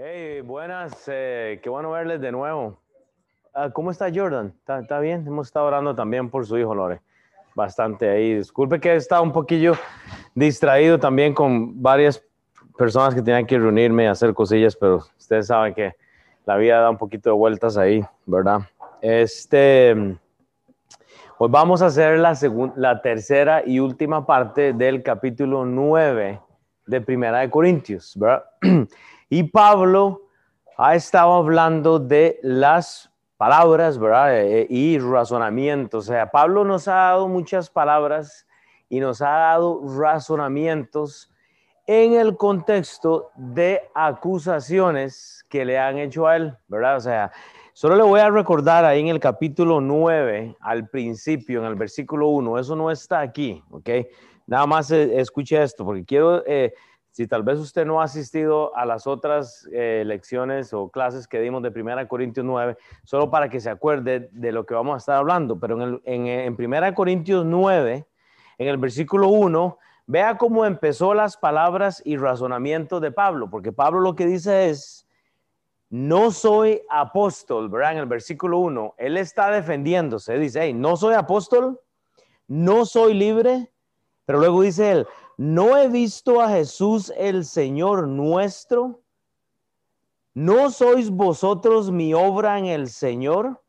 Hey, buenas, eh, qué bueno verles de nuevo. Ah, ¿Cómo está Jordan? ¿Está, ¿Está, bien? Hemos estado orando también por su hijo, Lore. Bastante ahí. Disculpe que he estado un poquillo distraído también con varias personas que tenían que reunirme y hacer cosillas, pero ustedes saben que la vida da un poquito de vueltas ahí, ¿verdad? Este, hoy vamos a hacer la, la tercera y última parte del capítulo 9 de Primera de Corintios, ¿verdad? Y Pablo ha estado hablando de las palabras, ¿verdad? Eh, y razonamientos. O sea, Pablo nos ha dado muchas palabras y nos ha dado razonamientos en el contexto de acusaciones que le han hecho a él, ¿verdad? O sea, solo le voy a recordar ahí en el capítulo 9, al principio, en el versículo 1, eso no está aquí, ¿ok? Nada más eh, escuche esto, porque quiero eh, si tal vez usted no ha asistido a las otras eh, lecciones o clases que dimos de 1 Corintios 9, solo para que se acuerde de lo que vamos a estar hablando, pero en, el, en, 1 Corintios 9, en el versículo 1, vea cómo empezó las palabras y razonamientos de Pablo, porque Pablo lo que dice es, no soy apóstol, ¿verdad? En el versículo 1, él está defendiéndose, dice, hey, no soy apóstol, no soy libre, pero luego dice él, ¿no he visto a Jesús el Señor nuestro? ¿No sois vosotros mi obra en el Señor?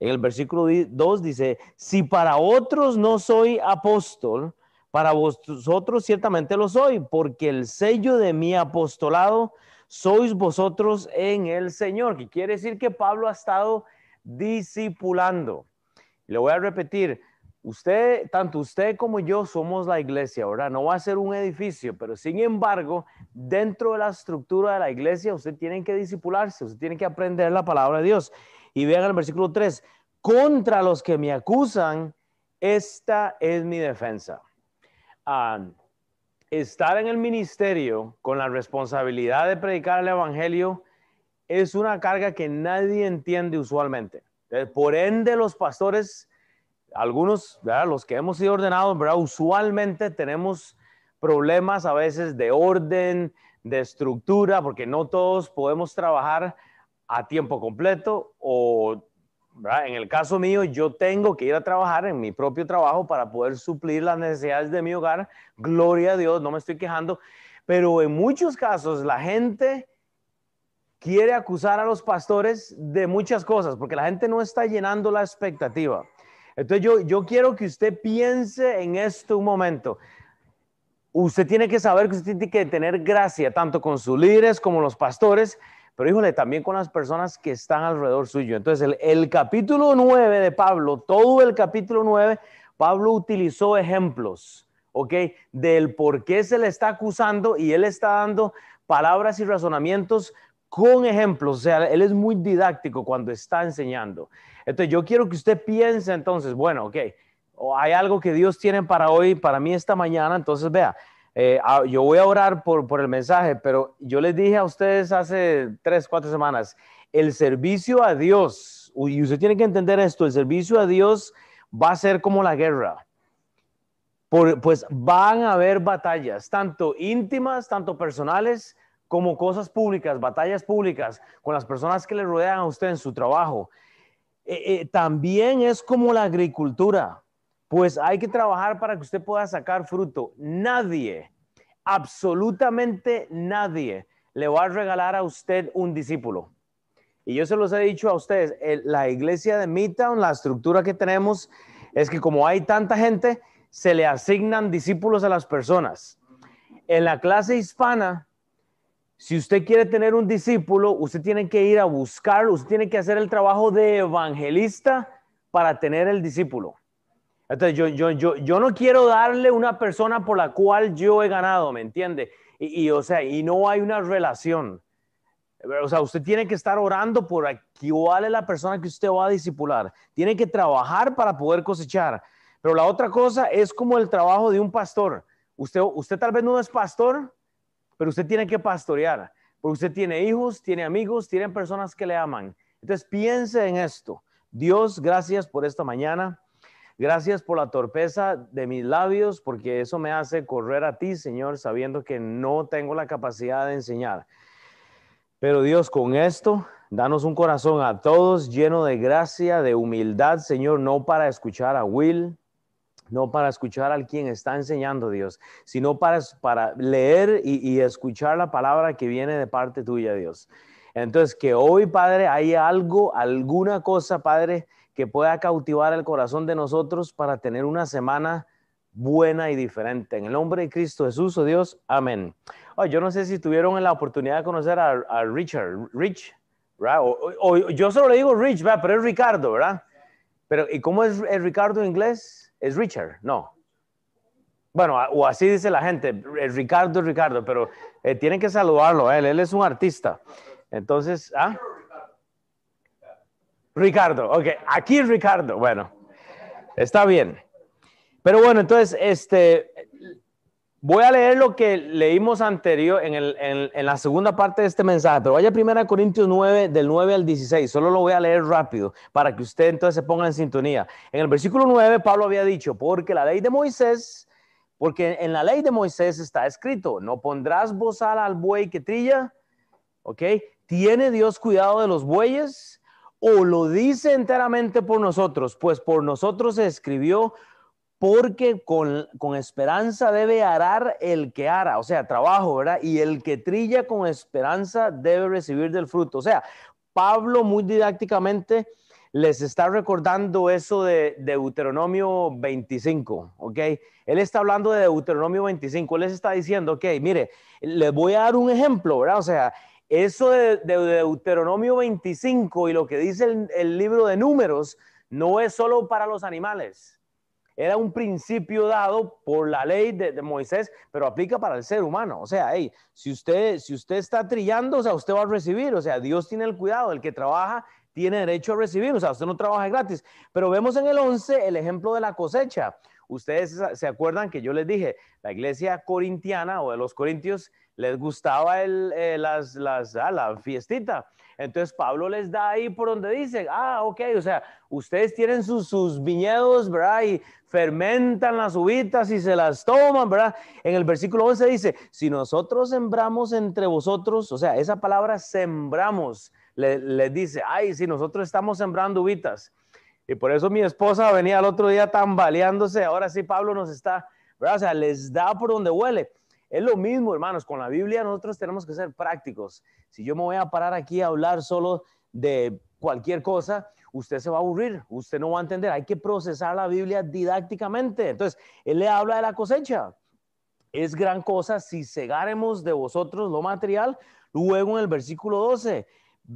En el versículo 2 dice, si para otros no soy apóstol, para vosotros ciertamente lo soy, porque el sello de mi apostolado sois vosotros en el Señor, que quiere decir que Pablo ha estado discipulando. Le voy a repetir, Usted, tanto usted como yo somos la iglesia, ¿verdad? No va a ser un edificio, pero sin embargo, dentro de la estructura de la iglesia, usted tiene que disipularse, usted tiene que aprender la palabra de Dios. Y vean el versículo 3, contra los que me acusan, esta es mi defensa. Ah, estar en el ministerio con la responsabilidad de predicar el Evangelio es una carga que nadie entiende usualmente. Por ende, los pastores algunos, los que hemos sido ordenados, ¿verdad? usualmente tenemos problemas a veces de orden, de estructura, porque no todos podemos trabajar a tiempo completo o en el caso mío yo tengo que ir a trabajar en mi propio trabajo para poder suplir las necesidades de mi hogar. Gloria a Dios, no me estoy quejando, pero en muchos casos la gente quiere acusar a los pastores de muchas cosas porque la gente no está llenando la expectativa. Entonces yo, yo quiero que usted piense en esto un momento. Usted tiene que saber que usted tiene que tener gracia tanto con sus líderes como los pastores, pero híjole, también con las personas que están alrededor suyo. Entonces el, el capítulo 9 de Pablo, todo el capítulo 9, Pablo utilizó ejemplos, ¿ok? Del por qué se le está acusando y él está dando palabras y razonamientos con ejemplos. O sea, él es muy didáctico cuando está enseñando. Entonces, yo quiero que usted piense entonces, bueno, ok, hay algo que Dios tiene para hoy, para mí esta mañana, entonces vea, eh, ah, yo voy a orar por, por el mensaje, pero yo les dije a ustedes hace tres, cuatro semanas, el servicio a Dios, y usted tiene que entender esto, el servicio a Dios va a ser como la guerra. Por, pues van a haber batallas, tanto íntimas, tanto personales, como cosas públicas, batallas públicas con las personas que le rodean a usted en su trabajo. Eh, eh, también es como la agricultura, pues hay que trabajar para que usted pueda sacar fruto. Nadie, absolutamente nadie, le va a regalar a usted un discípulo. Y yo se los he dicho a ustedes, la iglesia de Midtown, la estructura que tenemos es que como hay tanta gente, se le asignan discípulos a las personas. En la clase hispana, si usted quiere tener un discípulo, usted tiene que ir a buscar, usted tiene que hacer el trabajo de evangelista para tener el discípulo. Entonces, yo, yo, yo, yo no quiero darle una persona por la cual yo he ganado, ¿me entiende? Y, o sea, y no hay una relación. O sea, usted tiene que estar orando por cuál es la persona que usted va a discipular. Tiene que trabajar para poder cosechar. Pero la otra cosa es como el trabajo de un pastor. Usted, usted tal vez no es pastor, pero usted tiene que pastorear, porque usted tiene hijos, tiene amigos, tiene personas que le aman. Entonces piense en esto. Dios, gracias por esta mañana. Gracias por la torpeza de mis labios, porque eso me hace correr a ti, Señor, sabiendo que no tengo la capacidad de enseñar. Pero Dios, con esto, danos un corazón a todos lleno de gracia, de humildad, Señor, no para escuchar a Will, no para escuchar al quien está enseñando Dios, sino para, para leer y, y escuchar la palabra que viene de parte tuya, Dios. Entonces, que hoy, Padre, hay algo, alguna cosa, Padre, que pueda cautivar el corazón de nosotros para tener una semana buena y diferente. En el nombre de Cristo Jesús, oh Dios, amén. yo no sé si tuvieron la oportunidad de conocer a, Richard, Rich, O, yo solo le digo Rich, ¿verdad? pero es Ricardo, ¿verdad? Pero, ¿y cómo es el Ricardo en inglés? ¿Es Richard? No. Bueno, o así dice la gente, Ricardo es Ricardo, pero eh, tienen que saludarlo, él, él es un artista. Entonces, ¿ah? Ricardo, ok, aquí Ricardo, bueno, está bien. Pero bueno, entonces, este, voy a leer lo que leímos anterior en, el, en, la segunda parte de este mensaje, pero vaya primero a Corintios 9, del 9 al 16, solo lo voy a leer rápido para que usted entonces se ponga en sintonía. En el versículo 9, Pablo había dicho, porque la ley de Moisés, porque en la ley de Moisés está escrito, no pondrás bozal al buey que trilla, ¿ok? ¿Tiene Dios cuidado de los bueyes? ¿O lo dice enteramente por nosotros? Pues por nosotros se escribió, porque con, esperanza debe arar el que ara, o sea, trabajo, ¿verdad? Y el que trilla con esperanza debe recibir del fruto. O sea, Pablo muy didácticamente les está recordando eso de Deuteronomio 25, ¿ok? Él está hablando de Deuteronomio 25, él les está diciendo, ok, mire, les voy a dar un ejemplo, ¿verdad? O sea, eso de, Deuteronomio 25 y lo que dice el, libro de números no es solo para los animales. Era un principio dado por la ley de, Moisés, pero aplica para el ser humano. O sea, hey, si usted, si usted está trillando, o sea, usted va a recibir. O sea, Dios tiene el cuidado. El que trabaja tiene derecho a recibir. O sea, usted no trabaja gratis. Pero vemos en el 11 el ejemplo de la cosecha. Ustedes se acuerdan que yo les dije, la iglesia corintiana o de los corintios les gustaba el, eh, las, las, ah, la fiestita. Entonces Pablo les da ahí por donde dice, ah, ok, o sea, ustedes tienen sus, sus viñedos, ¿verdad? Y fermentan las uvitas y se las toman, ¿verdad? En el versículo 11 dice, si nosotros sembramos entre vosotros, o sea, esa palabra sembramos, les le dice, ay, si nosotros estamos sembrando uvitas. Y por eso mi esposa venía el otro día tambaleándose, ahora sí Pablo nos está, ¿verdad? O sea, les da por donde huele. Es lo mismo, hermanos, con la Biblia nosotros tenemos que ser prácticos. Si yo me voy a parar aquí a hablar solo de cualquier cosa, usted se va a aburrir, usted no va a entender. Hay que procesar la Biblia didácticamente. Entonces, él le habla de la cosecha. Es gran cosa si cegaremos de vosotros lo material. Luego en el versículo 12, eh,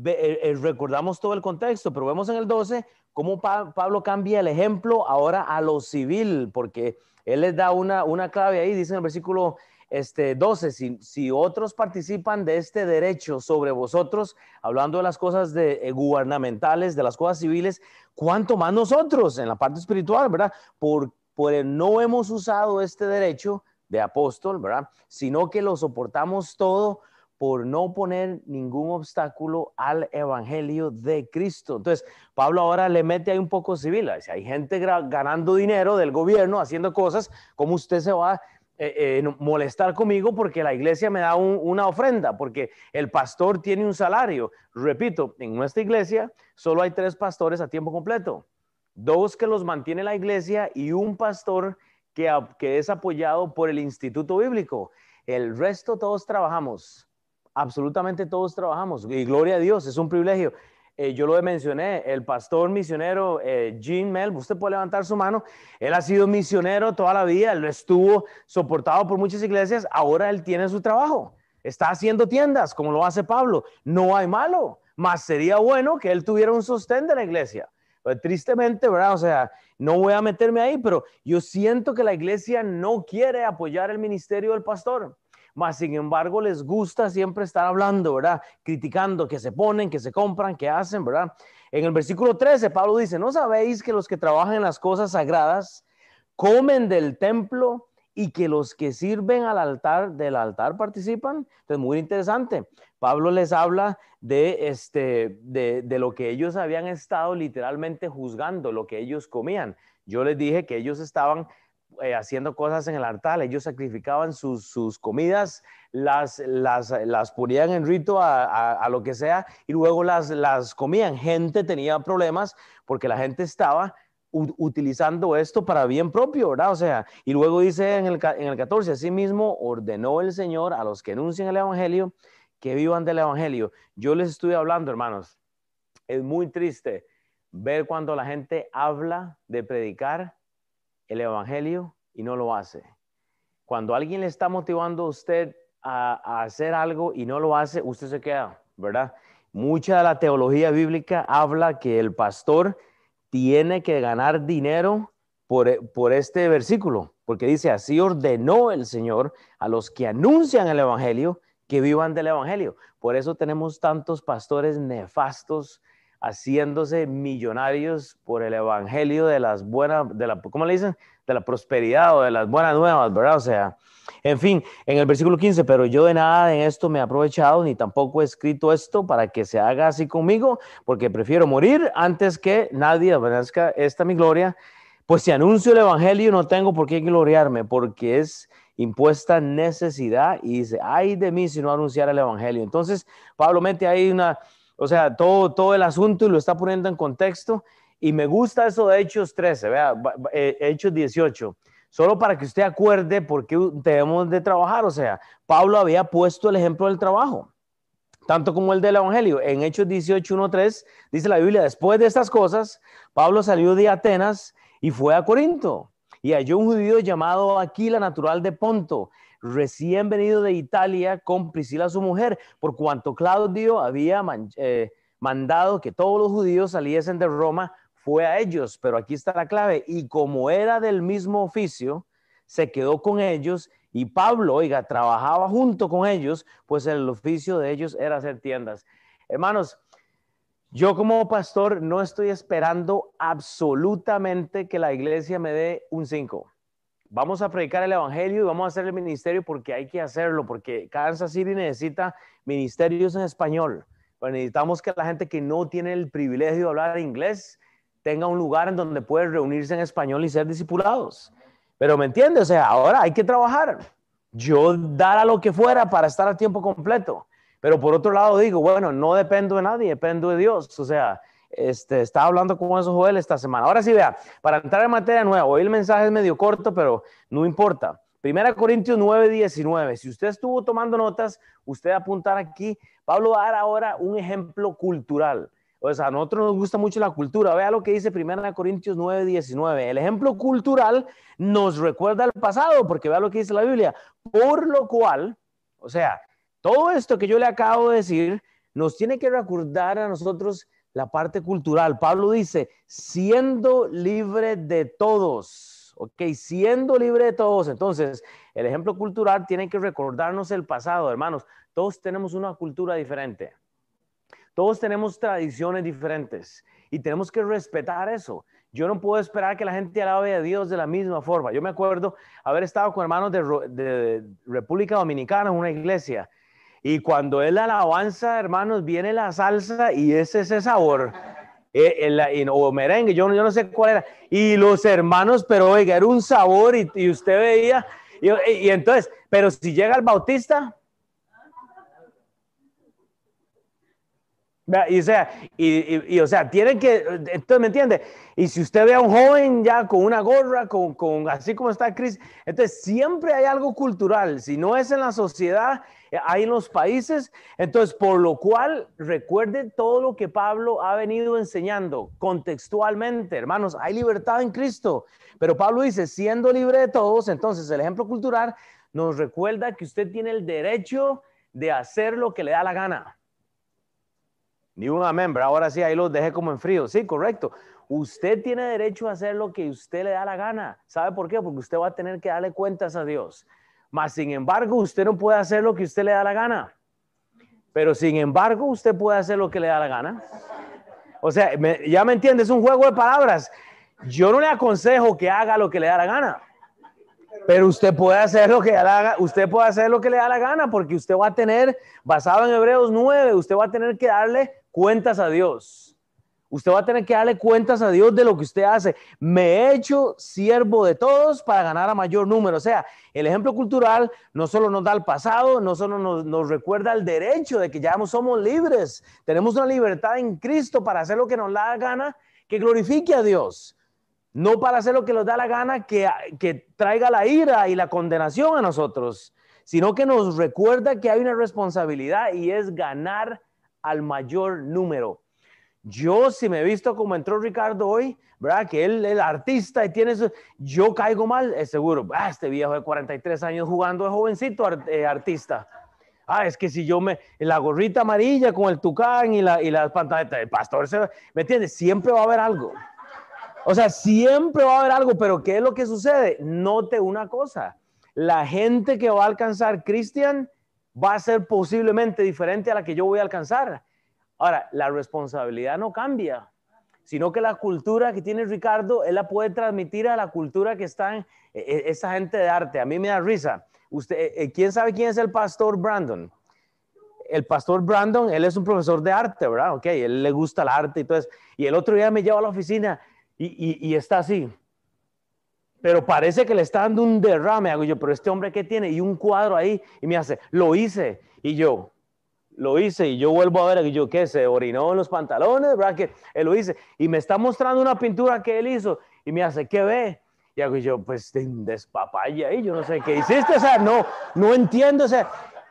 eh, recordamos todo el contexto, pero vemos en el 12 cómo Pablo cambia el ejemplo ahora a lo civil, porque él les da una, una clave ahí, dice en el versículo este, 12, si, otros participan de este derecho sobre vosotros, hablando de las cosas de, eh, gubernamentales, de las cosas civiles, ¿cuánto más nosotros en la parte espiritual, verdad? Por, por no hemos usado este derecho de apóstol, ¿verdad? Sino que lo soportamos todo por no poner ningún obstáculo al evangelio de Cristo. Entonces, Pablo ahora le mete ahí un poco civil. Si hay gente ganando dinero del gobierno, haciendo cosas, ¿cómo usted se va eh, eh, molestar conmigo porque la iglesia me da una ofrenda, porque el pastor tiene un salario. Repito, en nuestra iglesia solo hay tres pastores a tiempo completo, dos que los mantiene la iglesia y un pastor que, que es apoyado por el Instituto Bíblico. El resto todos trabajamos, absolutamente todos trabajamos y gloria a Dios, es un privilegio. Eh, yo lo mencioné, el pastor misionero eh, Gene Mel, usted puede levantar su mano, él ha sido misionero toda la vida, él estuvo soportado por muchas iglesias, ahora él tiene su trabajo, está haciendo tiendas como lo hace Pablo, no hay malo, más sería bueno que él tuviera un sostén de la iglesia. Pero tristemente, ¿verdad? O sea, no voy a meterme ahí, pero yo siento que la iglesia no quiere apoyar el ministerio del pastor mas sin embargo les gusta siempre estar hablando, ¿verdad? Criticando que se ponen, que se compran, que hacen, ¿verdad? En el versículo 13, Pablo dice, ¿no sabéis que los que trabajan en las cosas sagradas comen del templo y que los que sirven al altar del altar participan? Entonces, muy interesante. Pablo les habla de, este, de, de lo que ellos habían estado literalmente juzgando, lo que ellos comían. Yo les dije que ellos estaban eh, haciendo cosas en el altar. Ellos sacrificaban sus, comidas, las, las, las, ponían en rito a, lo que sea y luego las, las comían. Gente tenía problemas porque la gente estaba utilizando esto para bien propio, ¿verdad? O sea, y luego dice en el, en el 14, así mismo ordenó el Señor a los que anuncian el Evangelio que vivan del Evangelio. Yo les estoy hablando, hermanos, es muy triste ver cuando la gente habla de predicar el Evangelio y no lo hace. Cuando alguien le está motivando a usted a, hacer algo y no lo hace, usted se queda, ¿verdad? Mucha de la teología bíblica habla que el pastor tiene que ganar dinero por, por, este versículo, porque dice, así ordenó el Señor a los que anuncian el Evangelio que vivan del Evangelio. Por eso tenemos tantos pastores nefastos haciéndose millonarios por el Evangelio de las buenas, de la, ¿cómo le dicen? De la prosperidad o de las buenas nuevas, ¿verdad? O sea, en fin, en el versículo 15, pero yo de nada en esto me he aprovechado, ni tampoco he escrito esto para que se haga así conmigo, porque prefiero morir antes que nadie obedezca esta mi gloria. Pues si anuncio el Evangelio no tengo por qué gloriarme, porque es impuesta necesidad y dice, ay de mí si no anunciar el Evangelio. Entonces, Pablo mete ahí una, o sea, todo, todo el asunto y lo está poniendo en contexto. Y me gusta eso de Hechos 13, vea, eh, Hechos 18 solo para que usted acuerde por qué debemos de trabajar. O sea, Pablo había puesto el ejemplo del trabajo, tanto como el del Evangelio. En Hechos 18, 3 dice la Biblia, después de estas cosas, Pablo salió de Atenas y fue a Corinto y halló un judío llamado Aquila, natural de Ponto, recién venido de Italia con Priscila su mujer, por cuanto Claudio había eh, mandado que todos los judíos saliesen de Roma, fue a ellos, pero aquí está la clave, y como era del mismo oficio, se quedó con ellos y Pablo, oiga, trabajaba junto con ellos, pues el oficio de ellos era hacer tiendas. Hermanos, yo como pastor no estoy esperando absolutamente que la iglesia me dé un 5. Vamos a predicar el evangelio y vamos a hacer el ministerio porque hay que hacerlo, porque Kansas City necesita ministerios en español. necesitamos que la gente que no tiene el privilegio de hablar inglés tenga un lugar en donde puede reunirse en español y ser discipulados. Pero me entiende, o sea, ahora hay que trabajar. Yo dar a lo que fuera para estar a tiempo completo. Pero por otro lado digo, bueno, no dependo de nadie, dependo de Dios. O sea, este, estaba hablando con esos Joel esta semana. Ahora sí, vea, para entrar en materia nueva, hoy el mensaje es medio corto, pero no importa. Primera Corintios 9, 19. Si usted estuvo tomando notas, usted apuntar aquí. Pablo va a dar ahora un ejemplo cultural. O sea, a nosotros nos gusta mucho la cultura. Vea lo que dice Primera Corintios 9, 19. El ejemplo cultural nos recuerda al pasado, porque vea lo que dice la Biblia. Por lo cual, o sea, todo esto que yo le acabo de decir nos tiene que recordar a nosotros la parte cultural. Pablo dice, siendo libre de todos, ok, siendo libre de todos. Entonces, el ejemplo cultural tiene que recordarnos el pasado, hermanos. Todos tenemos una cultura diferente. Todos tenemos tradiciones diferentes y tenemos que respetar eso. Yo no puedo esperar que la gente alabe a Dios de la misma forma. Yo me acuerdo haber estado con hermanos de, de República Dominicana en una iglesia y cuando es la alabanza, hermanos, viene la salsa y es ese sabor. Eh, o merengue, yo, yo no sé cuál era. Y los hermanos, pero oiga, era un sabor y, usted veía. Y, entonces, pero si llega el bautista. Y o sea, y, o sea, tienen que, entonces, ¿me entiende? Y si usted ve a un joven ya con una gorra, con, con así como está Chris, entonces siempre hay algo cultural. Si no es en la sociedad, hay en los países. Entonces, por lo cual, recuerden todo lo que Pablo ha venido enseñando contextualmente, hermanos, hay libertad en Cristo. Pero Pablo dice, siendo libre de todos, entonces el ejemplo cultural nos recuerda que usted tiene el derecho de hacer lo que le da la gana. Ni un amén, ahora sí, ahí los dejé como en frío. Sí, correcto. Usted tiene derecho a hacer lo que usted le da la gana. ¿Sabe por qué? Porque usted va a tener que darle cuentas a Dios. Mas, sin embargo, usted no puede hacer lo que usted le da la gana. Pero, sin embargo, usted puede hacer lo que le da la gana. O sea, ya me entiende, es un juego de palabras. Yo no le aconsejo que haga lo que le da la gana. Pero usted puede hacer lo que usted puede hacer lo que le da la gana, porque usted va a tener, basado en Hebreos 9, usted va a tener que darle cuentas a Dios. Usted va a tener que darle cuentas a Dios de lo que usted hace. Me he hecho siervo de todos para ganar a mayor número. O sea, el ejemplo cultural no solo nos da el pasado, no solo nos, recuerda el derecho de que ya somos libres. Tenemos una libertad en Cristo para hacer lo que nos da la gana, que glorifique a Dios. No para hacer lo que nos da la gana, que, que traiga la ira y la condenación a nosotros, sino que nos recuerda que hay una responsabilidad y es ganar al mayor número. Yo, si me he visto como entró Ricardo hoy, ¿verdad? Que él es artista y tiene eso, yo caigo mal, es seguro. Ah, este viejo de 43 años jugando de jovencito eh, artista. Ah, es que si yo me, la gorrita amarilla con el tucán y, la, y las pantaletas, el pastor, se, ¿me entiendes? Siempre va a haber algo. O sea, siempre va a haber algo, pero ¿qué es lo que sucede? Note una cosa, la gente que va a alcanzar Cristian va a ser posiblemente diferente a la que yo voy a alcanzar. Ahora, la responsabilidad no cambia, sino que la cultura que tiene Ricardo, él la puede transmitir a la cultura que está en e, e, esa gente de arte. A mí me da risa. Usted, e, ¿Quién sabe quién es el pastor Brandon? El pastor Brandon, él es un profesor de arte, ¿verdad? Ok, él le gusta el arte y todo eso. Y el otro día me lleva a la oficina y, y está así. Pero parece que le está dando un derrame, hago yo, pero este hombre que tiene y un cuadro ahí y me hace, lo hice. Y yo, lo hice y yo vuelvo a ver que yo qué se orinó en los pantalones, ¿verdad? Que él lo hice y me está mostrando una pintura que él hizo y me hace, ¿qué ve? Y hago yo, pues despapaya ahí, yo no sé qué hiciste, o sea, no, no entiendo, o sea,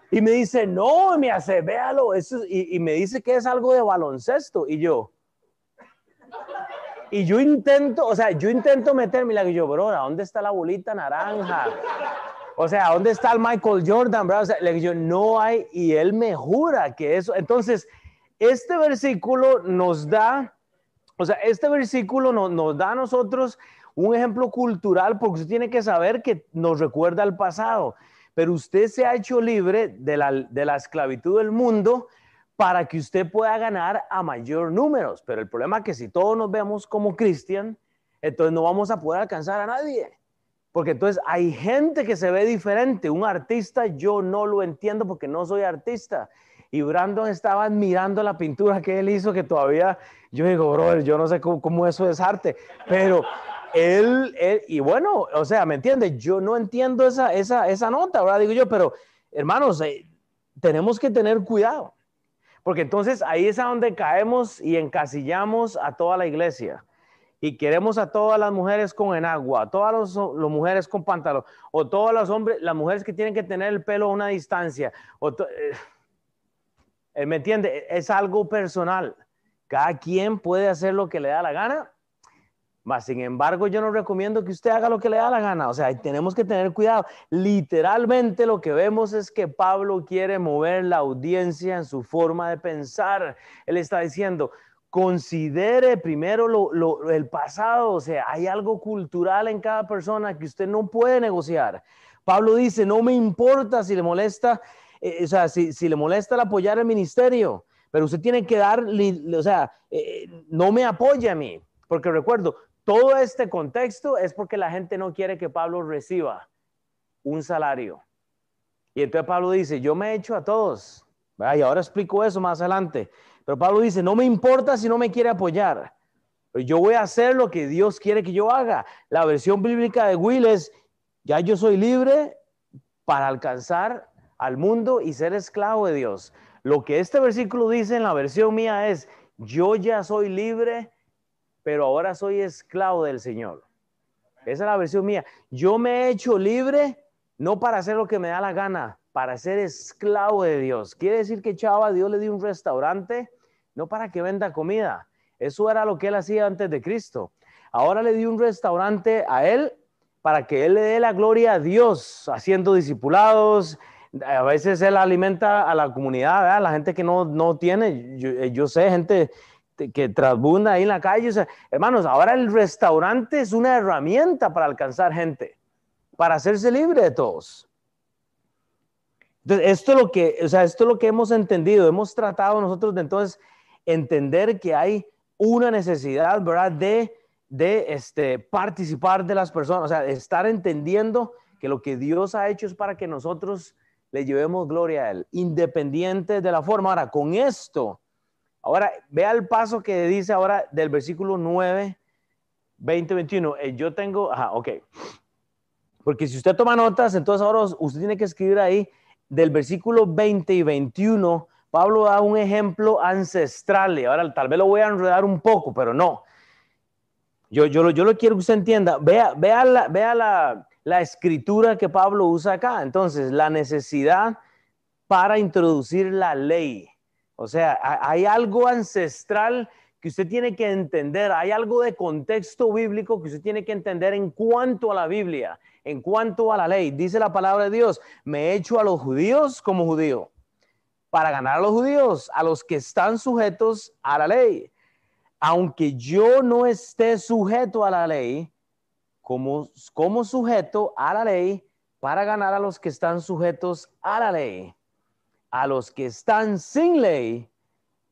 y me dice, no, me hace, véalo, eso, y, y me dice que es algo de baloncesto y yo, y yo intento, o sea, yo intento meterme y le digo bro, ¿dónde está la bolita naranja? O sea, ¿dónde está el Michael Jordan? O sea, le digo, no hay, y él me jura que eso. Entonces, este versículo nos da, o sea, este versículo nos da a nosotros un ejemplo cultural porque usted tiene que saber que nos recuerda al pasado. Pero usted se ha hecho libre de la, de la esclavitud del mundo para que usted pueda ganar a mayor números. Pero el problema es que si todos nos vemos como cristian, entonces no vamos a poder alcanzar a nadie. Porque entonces hay gente que se ve diferente. Un artista yo no lo entiendo porque no soy artista. Y Brandon estaba admirando la pintura que él hizo, que todavía yo digo, brother, yo no sé cómo, eso es arte. Pero él, y bueno, o sea, ¿me entiendes? Yo no entiendo esa, esa, esa nota, ¿verdad? Digo yo, pero hermanos, eh, tenemos que tener cuidado. Porque entonces ahí es a donde caemos y encasillamos a toda la iglesia y queremos a todas las mujeres con enagua, a todas las, mujeres con pantalón, o todas las hombres, las mujeres que tienen que tener el pelo a una distancia. O eh, ¿Me entiende? Es algo personal. Cada quien puede hacer lo que le da la gana. Mas, sin embargo, yo no recomiendo que usted haga lo que le da la gana. O sea, tenemos que tener cuidado. Literalmente lo que vemos es que Pablo quiere mover la audiencia en su forma de pensar. Él está diciendo, considere primero lo, el pasado, o sea, hay algo cultural en cada persona que usted no puede negociar. Pablo dice, no me importa si le molesta, eh, o sea, si, le molesta el apoyar el ministerio, pero usted tiene que dar, o sea, eh, no me apoya a mí, porque recuerdo, todo este contexto es porque la gente no quiere que Pablo reciba un salario. Y entonces Pablo dice, yo me he hecho a todos, y ahora explico eso más adelante. Pero Pablo dice, no me importa si no me quiere apoyar. Pero yo voy a hacer lo que Dios quiere que yo haga. La versión bíblica de Will es, ya yo soy libre para alcanzar al mundo y ser esclavo de Dios. Lo que este versículo dice en la versión mía es, yo ya soy libre, pero ahora soy esclavo del Señor. Esa es la versión mía. Yo me he hecho libre no para hacer lo que me da la gana, para ser esclavo de Dios. Quiere decir que Chava, Dios le dio un restaurante no para que venda comida. Eso era lo que él hacía antes de Cristo. Ahora le dio un restaurante a él para que él le dé la gloria a Dios, haciendo discipulados. A veces él alimenta a la comunidad, a la gente que no, no tiene. Eh, yo, sé, gente que trasbunda ahí en la calle. hermanos, ahora el restaurante es una herramienta para alcanzar gente, para hacerse libre de todos. Entonces, esto es lo que, o sea, esto es lo que hemos entendido. Hemos tratado nosotros de entonces entender que hay una necesidad, ¿verdad? De, de este, participar de las personas, o sea, estar entendiendo que lo que Dios ha hecho es para que nosotros le llevemos gloria a Él, independiente de la forma. Ahora, con esto, Ahora, vea el paso que dice ahora del versículo 9, 20, 21. yo tengo, ajá, ok. Porque si usted toma notas, entonces ahora usted tiene que escribir ahí del versículo 20 y 21. Pablo da un ejemplo ancestral y ahora tal vez lo voy a enredar un poco, pero no. Yo, yo, yo lo quiero que usted entienda. Vea, vea, la, vea la, la escritura que Pablo usa acá. Entonces, la necesidad para introducir la ley. O sea, hay algo ancestral que usted tiene que entender, hay algo de contexto bíblico que usted tiene que entender en cuanto a la Biblia, en cuanto a la ley. Dice la palabra de Dios, me he hecho a los judíos como judío, para ganar a los judíos, a los que están sujetos a la ley. Aunque yo no esté sujeto a la ley, como, como sujeto a la ley, para ganar a los que están sujetos a la ley. A los que están sin ley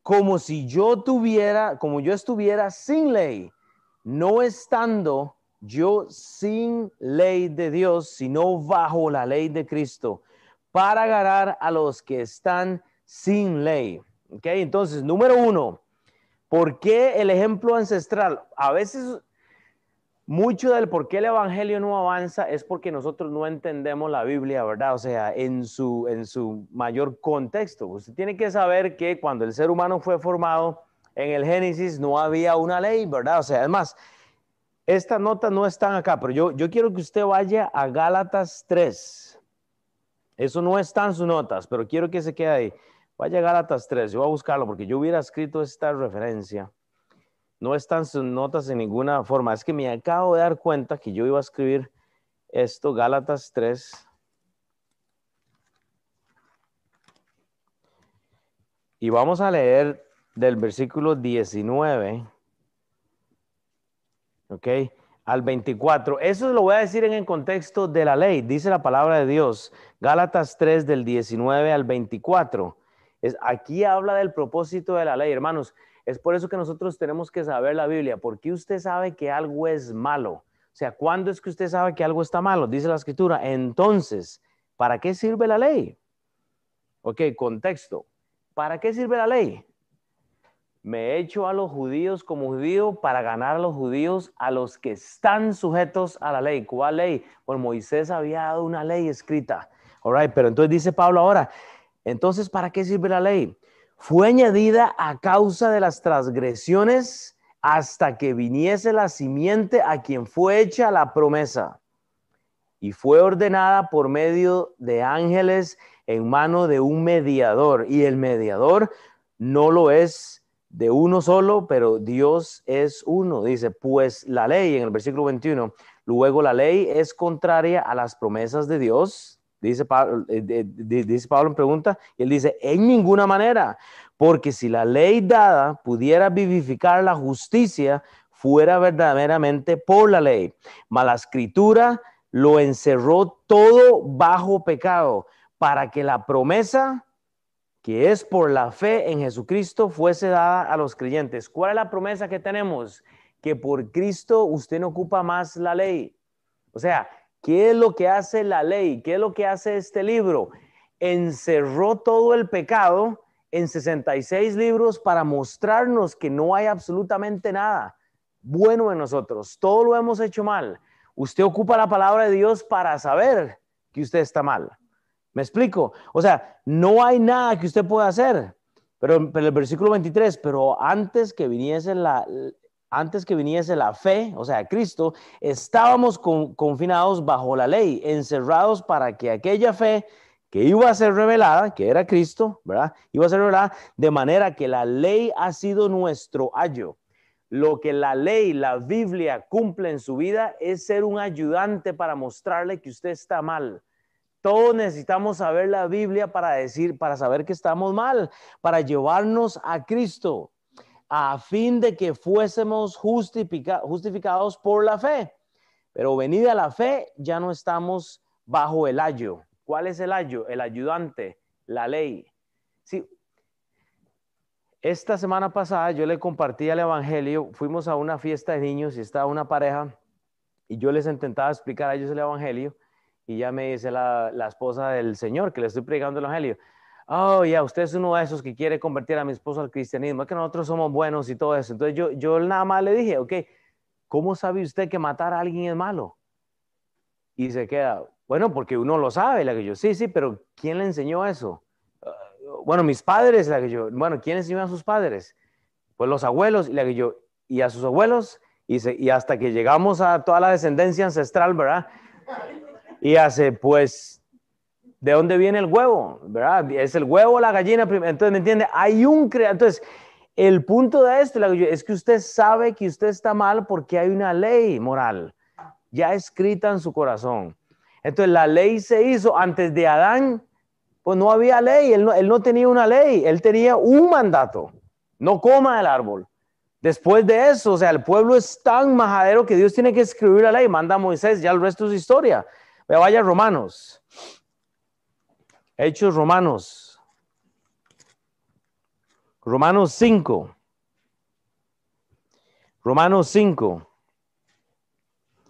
como si yo tuviera, como yo estuviera sin ley, no estando yo sin ley de Dios, sino bajo la ley de Cristo, para ganar a los que están sin ley. ¿Ok? Entonces, número uno, ¿por qué el ejemplo ancestral? A veces mucho del por qué el Evangelio no avanza es porque nosotros no entendemos la Biblia, ¿verdad? O sea, en su, en su mayor contexto. Usted tiene que saber que cuando el ser humano fue formado en el Génesis no había una ley, ¿verdad? O sea, además, estas notas no están acá, pero yo, yo quiero que usted vaya a Gálatas 3. Eso no está en sus notas, pero quiero que se quede ahí. Vaya a Gálatas 3, yo voy a buscarlo porque yo hubiera escrito esta referencia no están sus notas en ninguna forma. Es que me acabo de dar cuenta que yo iba a escribir esto, Gálatas 3. Y vamos a leer del versículo 19, ¿ok? Al 24. Eso lo voy a decir en el contexto de la ley. Dice la palabra de Dios, Gálatas 3 del 19 al 24. Es, aquí habla del propósito de la ley, hermanos. Es por eso que nosotros tenemos que saber la Biblia, porque usted sabe que algo es malo. O sea, ¿cuándo es que usted sabe que algo está malo? Dice la escritura. Entonces, ¿para qué sirve la ley? Ok, contexto. ¿Para qué sirve la ley? Me he hecho a los judíos como judío para ganar a los judíos, a los que están sujetos a la ley. ¿Cuál ley? Pues Moisés había dado una ley escrita. All right, pero entonces dice Pablo ahora, entonces, ¿para qué sirve la ley? fue añadida a causa de las transgresiones hasta que viniese la simiente a quien fue hecha la promesa. Y fue ordenada por medio de ángeles en mano de un mediador. Y el mediador no lo es de uno solo, pero Dios es uno. Dice, pues la ley en el versículo 21, luego la ley es contraria a las promesas de Dios Dice Pablo, eh, dice Pablo en pregunta, y él dice, en ninguna manera, porque si la ley dada pudiera vivificar la justicia, fuera verdaderamente por la ley. Mas la escritura lo encerró todo bajo pecado, para que la promesa que es por la fe en Jesucristo fuese dada a los creyentes. ¿Cuál es la promesa que tenemos? Que por Cristo usted no ocupa más la ley. O sea, ¿Qué es lo que hace la ley? ¿Qué es lo que hace este libro? Encerró todo el pecado en 66 libros para mostrarnos que no hay absolutamente nada bueno en nosotros. Todo lo hemos hecho mal. Usted ocupa la palabra de Dios para saber que usted está mal. ¿Me explico? O sea, no hay nada que usted pueda hacer. Pero, pero el versículo 23, pero antes que viniese la, antes que viniese la fe, o sea, Cristo, estábamos confinados bajo la ley, encerrados para que aquella fe que iba a ser revelada, que era Cristo, ¿verdad? Iba a ser revelada de manera que la ley ha sido nuestro ayo. Lo que la ley, la Biblia cumple en su vida es ser un ayudante para mostrarle que usted está mal. Todos necesitamos saber la Biblia para decir, para saber que estamos mal, para llevarnos a Cristo a fin de que fuésemos justificados por la fe. Pero venida la fe, ya no estamos bajo el ayo. ¿Cuál es el ayo? El ayudante, la ley. Sí. Esta semana pasada yo le compartí el Evangelio, fuimos a una fiesta de niños y estaba una pareja y yo les intentaba explicar a ellos el Evangelio y ya me dice la, la esposa del Señor que le estoy predicando el Evangelio oh, ya, usted es uno de esos que quiere convertir a mi esposo al cristianismo, es que nosotros somos buenos y todo eso. Entonces yo, yo nada más le dije, ok, ¿cómo sabe usted que matar a alguien es malo? Y se queda, bueno, porque uno lo sabe, la que yo, sí, sí, pero ¿quién le enseñó eso? Ah, bueno, mis padres, la que yo, bueno, ¿quién enseñó a sus padres? Pues los abuelos, y la que yo, y a sus abuelos, y, y hasta que llegamos a toda la descendencia ancestral, ¿verdad? Y hace, pues, ¿de dónde viene el huevo? ¿Verdad? ¿Es el huevo o la gallina? Entonces, ¿me entiende? Hay un. Entonces, el punto de esto es que usted sabe que usted está mal porque hay una ley moral ya escrita en su corazón. Entonces la ley se hizo antes de Adán, pues no había ley, él no, tenía una ley, él tenía un mandato, no coma el árbol. Después de eso, o sea, el pueblo es tan majadero que Dios tiene que escribir la ley, manda Moisés, ya el resto es historia. Vaya Romanos. Hechos Romanos. Romanos 5. Romanos 5.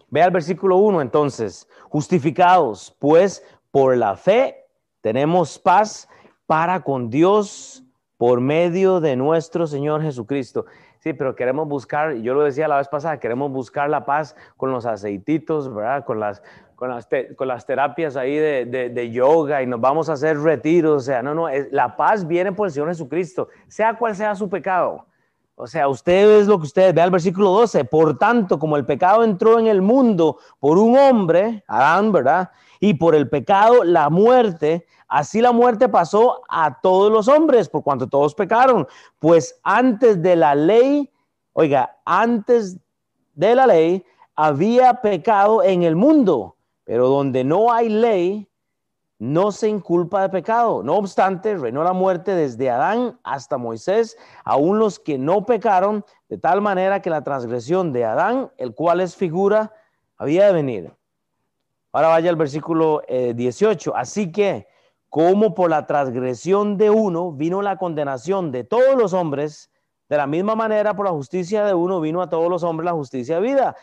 Ve al versículo 1 entonces, justificados pues por la fe tenemos paz para con Dios por medio de nuestro Señor Jesucristo. Sí, pero queremos buscar, yo lo decía la vez pasada, queremos buscar la paz con los aceititos, ¿verdad? Con las, con las, con las terapias ahí de, de, yoga y nos vamos a hacer retiros. O sea, no, no, la paz viene por el Señor Jesucristo, sea cual sea su pecado. O sea, usted es lo que usted ve al versículo 12. Por tanto, como el pecado entró en el mundo por un hombre, Adán, ¿verdad? Y por el pecado la muerte, así la muerte pasó a todos los hombres, por cuanto todos pecaron. Pues antes de la ley, oiga, antes de la ley había pecado en el mundo, pero donde no hay ley, no se inculpa de pecado. No obstante, reinó la muerte desde Adán hasta Moisés, aún los que no pecaron, de tal manera que la transgresión de Adán, el cual es figura, había de venir. Ahora vaya al versículo 18. Eh, Así que, como por la transgresión de uno vino la condenación de todos los hombres, de la misma manera por la justicia de uno vino a todos los hombres la justicia de vida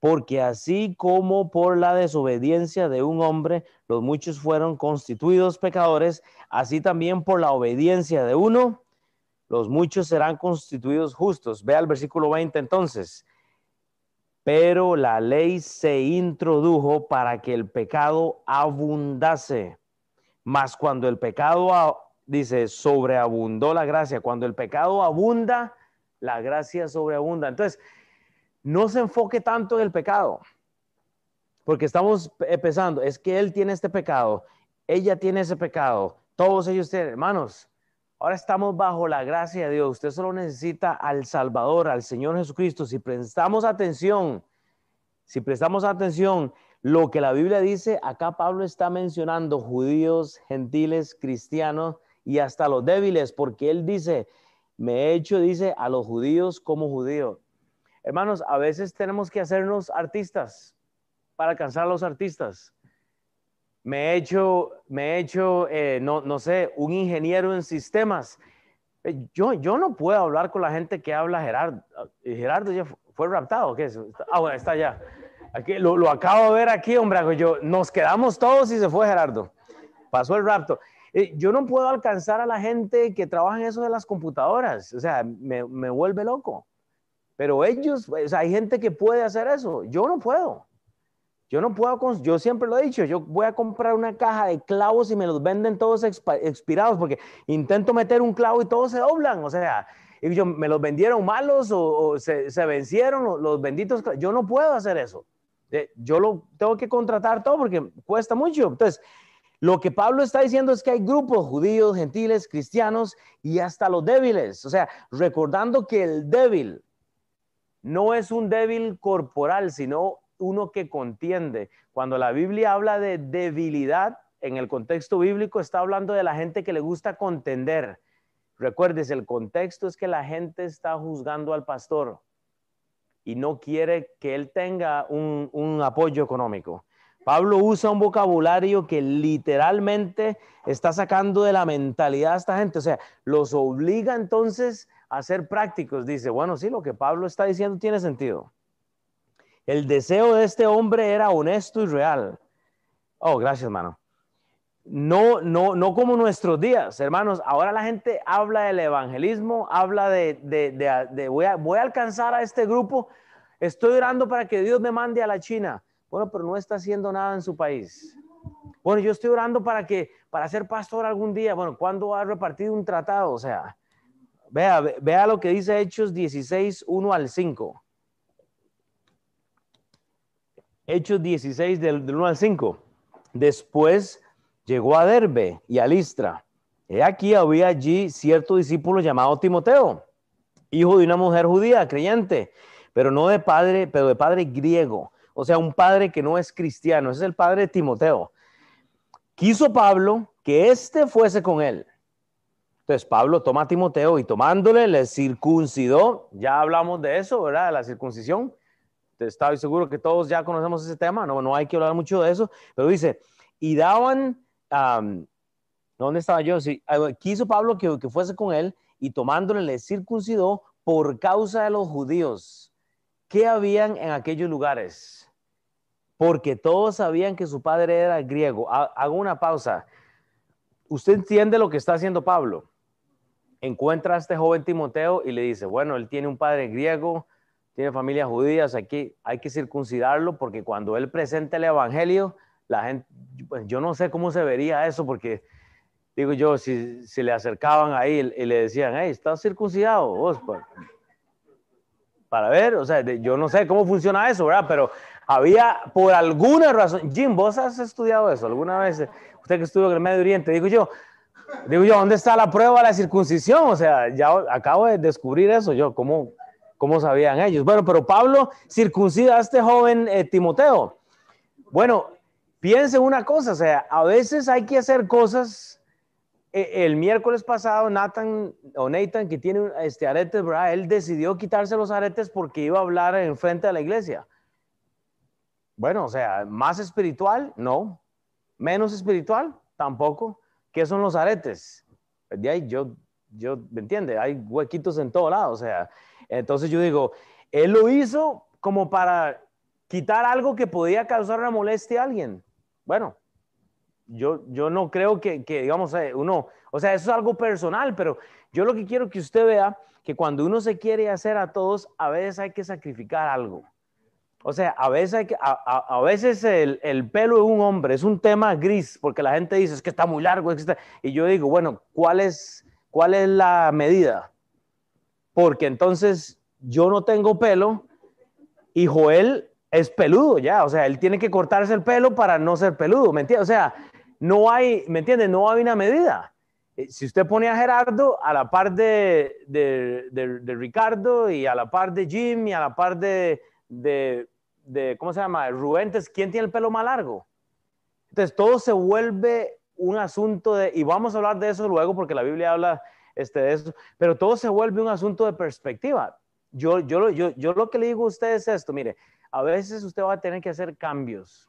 porque así como por la desobediencia de un hombre los muchos fueron constituidos pecadores, así también por la obediencia de uno los muchos serán constituidos justos. Ve al versículo 20 entonces. Pero la ley se introdujo para que el pecado abundase. Mas cuando el pecado, dice, sobreabundó la gracia, cuando el pecado abunda, la gracia sobreabunda. Entonces, no se enfoque tanto en el pecado, porque estamos empezando, es que él tiene este pecado, ella tiene ese pecado, todos ellos tienen, hermanos, ahora estamos bajo la gracia de Dios, usted solo necesita al Salvador, al Señor Jesucristo, si prestamos atención, si prestamos atención, lo que la Biblia dice, acá Pablo está mencionando judíos, gentiles, cristianos y hasta los débiles, porque él dice, me he hecho, dice, a los judíos como judíos Hermanos, a veces tenemos que hacernos artistas para alcanzar a los artistas. Me he hecho, me he hecho eh, no, no sé, un ingeniero en sistemas. Eh, yo, yo no puedo hablar con la gente que habla Gerardo. Eh, Gerardo ya fue raptado. ¿qué es? Ah, bueno, está ya. Aquí, lo, lo, acabo de ver aquí, hombre. Yo, nos quedamos todos y se fue Gerardo. Pasó el rapto. yo no puedo alcanzar a la gente que trabaja en eso de las computadoras. O sea, me, me vuelve loco. Pero ellos, pues, hay gente que puede hacer eso. Yo no puedo. Yo no puedo, yo siempre lo he dicho, yo voy a comprar una caja de clavos y me los venden todos expirados porque intento meter un clavo y todos se doblan. O sea, y yo, me los vendieron malos o, se, vencieron los, benditos. Yo no puedo hacer eso. Eh, yo lo tengo que contratar todo porque cuesta mucho. Entonces, lo que Pablo está diciendo es que hay grupos judíos, gentiles, cristianos y hasta los débiles. O sea, recordando que el débil, no es un débil corporal, sino uno que contiende. Cuando la Biblia habla de debilidad, en el contexto bíblico está hablando de la gente que le gusta contender. Recuerdes, el contexto es que la gente está juzgando al pastor y no quiere que él tenga un, apoyo económico. Pablo usa un vocabulario que literalmente está sacando de la mentalidad a esta gente, o sea, los obliga entonces a ser prácticos. Dice, bueno, sí, lo que Pablo está diciendo tiene sentido. El deseo de este hombre era honesto y real. Oh, gracias, hermano. no, no, no como nuestros días, hermanos. Ahora la gente habla del evangelismo, habla de, de, voy, a, voy a alcanzar a este grupo. Estoy orando para que Dios me mande a la China. Bueno, pero no está haciendo nada en su país. Bueno, yo estoy orando para que, para ser pastor algún día. Bueno, ¿cuándo va a repartir un tratado? O sea, vea, vea lo que dice Hechos 16, 1 al 5. Hechos 16 del, del 1 al 5. Después llegó a Derbe y a Listra. He aquí había allí cierto discípulo llamado Timoteo, hijo de una mujer judía, creyente, pero no de padre, pero de padre griego, o sea, un padre que no es cristiano, ese es el padre de Timoteo. Quiso Pablo que éste fuese con él. Entonces Pablo toma a Timoteo y tomándole le circuncidó. Ya hablamos de eso, ¿verdad? De la circuncisión. Estoy seguro que todos ya conocemos ese tema, no, no hay que hablar mucho de eso, pero dice, y daban ¿dónde estaba yo? Sí, quiso Pablo que, que fuese con él y tomándole le circuncidó por causa de los judíos. ¿Qué habían en aquellos lugares? Porque todos sabían que su padre era griego. Hago una pausa. ¿Usted entiende lo que está haciendo Pablo? Encuentra a este joven Timoteo y le dice, bueno, él tiene un padre griego, tiene familia judía, aquí hay que circuncidarlo porque cuando él presente el evangelio, la gente, pues, yo no sé cómo se vería eso, porque digo yo, si, si le acercaban ahí y, le decían, hey, ¿estás circuncidado? Vos, pues, para ver, o sea, yo no sé cómo funciona eso, ¿verdad? Pero había, por alguna razón, Jim, vos has estudiado eso alguna vez, usted que estuvo en el Medio Oriente, digo yo, digo yo, ¿dónde está la prueba de la circuncisión? O sea, ya acabo de descubrir eso, yo, ¿cómo, cómo sabían ellos? Bueno, pero Pablo circuncida a este joven eh, Timoteo. Bueno, piense una cosa, o sea, a veces hay que hacer cosas. E, el miércoles pasado, Nathan o Nathan, que tiene este aretes. Él decidió quitarse los aretes porque iba a hablar en frente de la iglesia. Bueno, o sea, más espiritual, no. Menos espiritual, tampoco. ¿Qué son los aretes? De ahí yo, yo, ¿me entiende? Hay huequitos en todo lado, o sea. Entonces yo digo, él lo hizo como para quitar algo que podía causar una molestia a alguien. Bueno, yo, yo no creo que, digamos, eh, uno, o sea, eso es algo personal, pero yo lo que quiero que usted vea, que cuando uno se quiere hacer a todos, a veces hay que sacrificar algo. O sea, a veces, el, pelo de un hombre es un tema gris, porque la gente dice, es que está muy largo, y yo digo, bueno, ¿cuál es, ¿cuál es la medida? Porque entonces yo no tengo pelo y Joel es peludo ya, o sea, él tiene que cortarse el pelo para no ser peludo, ¿me entiendes? O sea, no hay, ¿me entiendes? No hay una medida. Eh, si usted pone a Gerardo a la par de, de, Ricardo y a la par de Jim y a la par de, de, ¿cómo se llama? Rubén, ¿quién tiene el pelo más largo? Entonces, todo se vuelve un asunto de, y vamos a hablar de eso luego porque la Biblia habla este, de eso, pero todo se vuelve un asunto de perspectiva. Yo, yo, yo, yo lo que le digo a ustedes es esto, mire, a veces usted va a tener que hacer cambios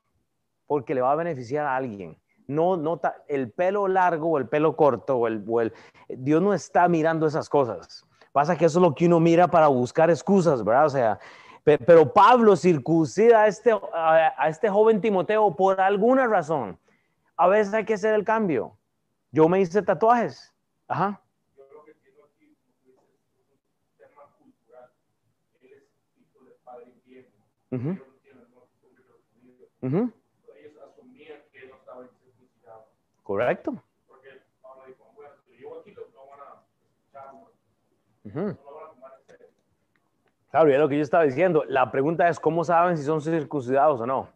porque le va a beneficiar a alguien. No nota el pelo largo o el pelo corto o el, Dios no está mirando esas cosas. Pasa que eso es lo que uno mira para buscar excusas, ¿verdad? O sea, pero Pablo circuncida a este, a este joven Timoteo por alguna razón. A veces hay que hacer el cambio. Yo me hice tatuajes. Ajá. Uh -huh. Correcto dijo, bueno, yo aquí no van a escuchar, uh -huh. Claro, ya lo que yo estaba diciendo. La pregunta es cómo saben si son circuncidados o no.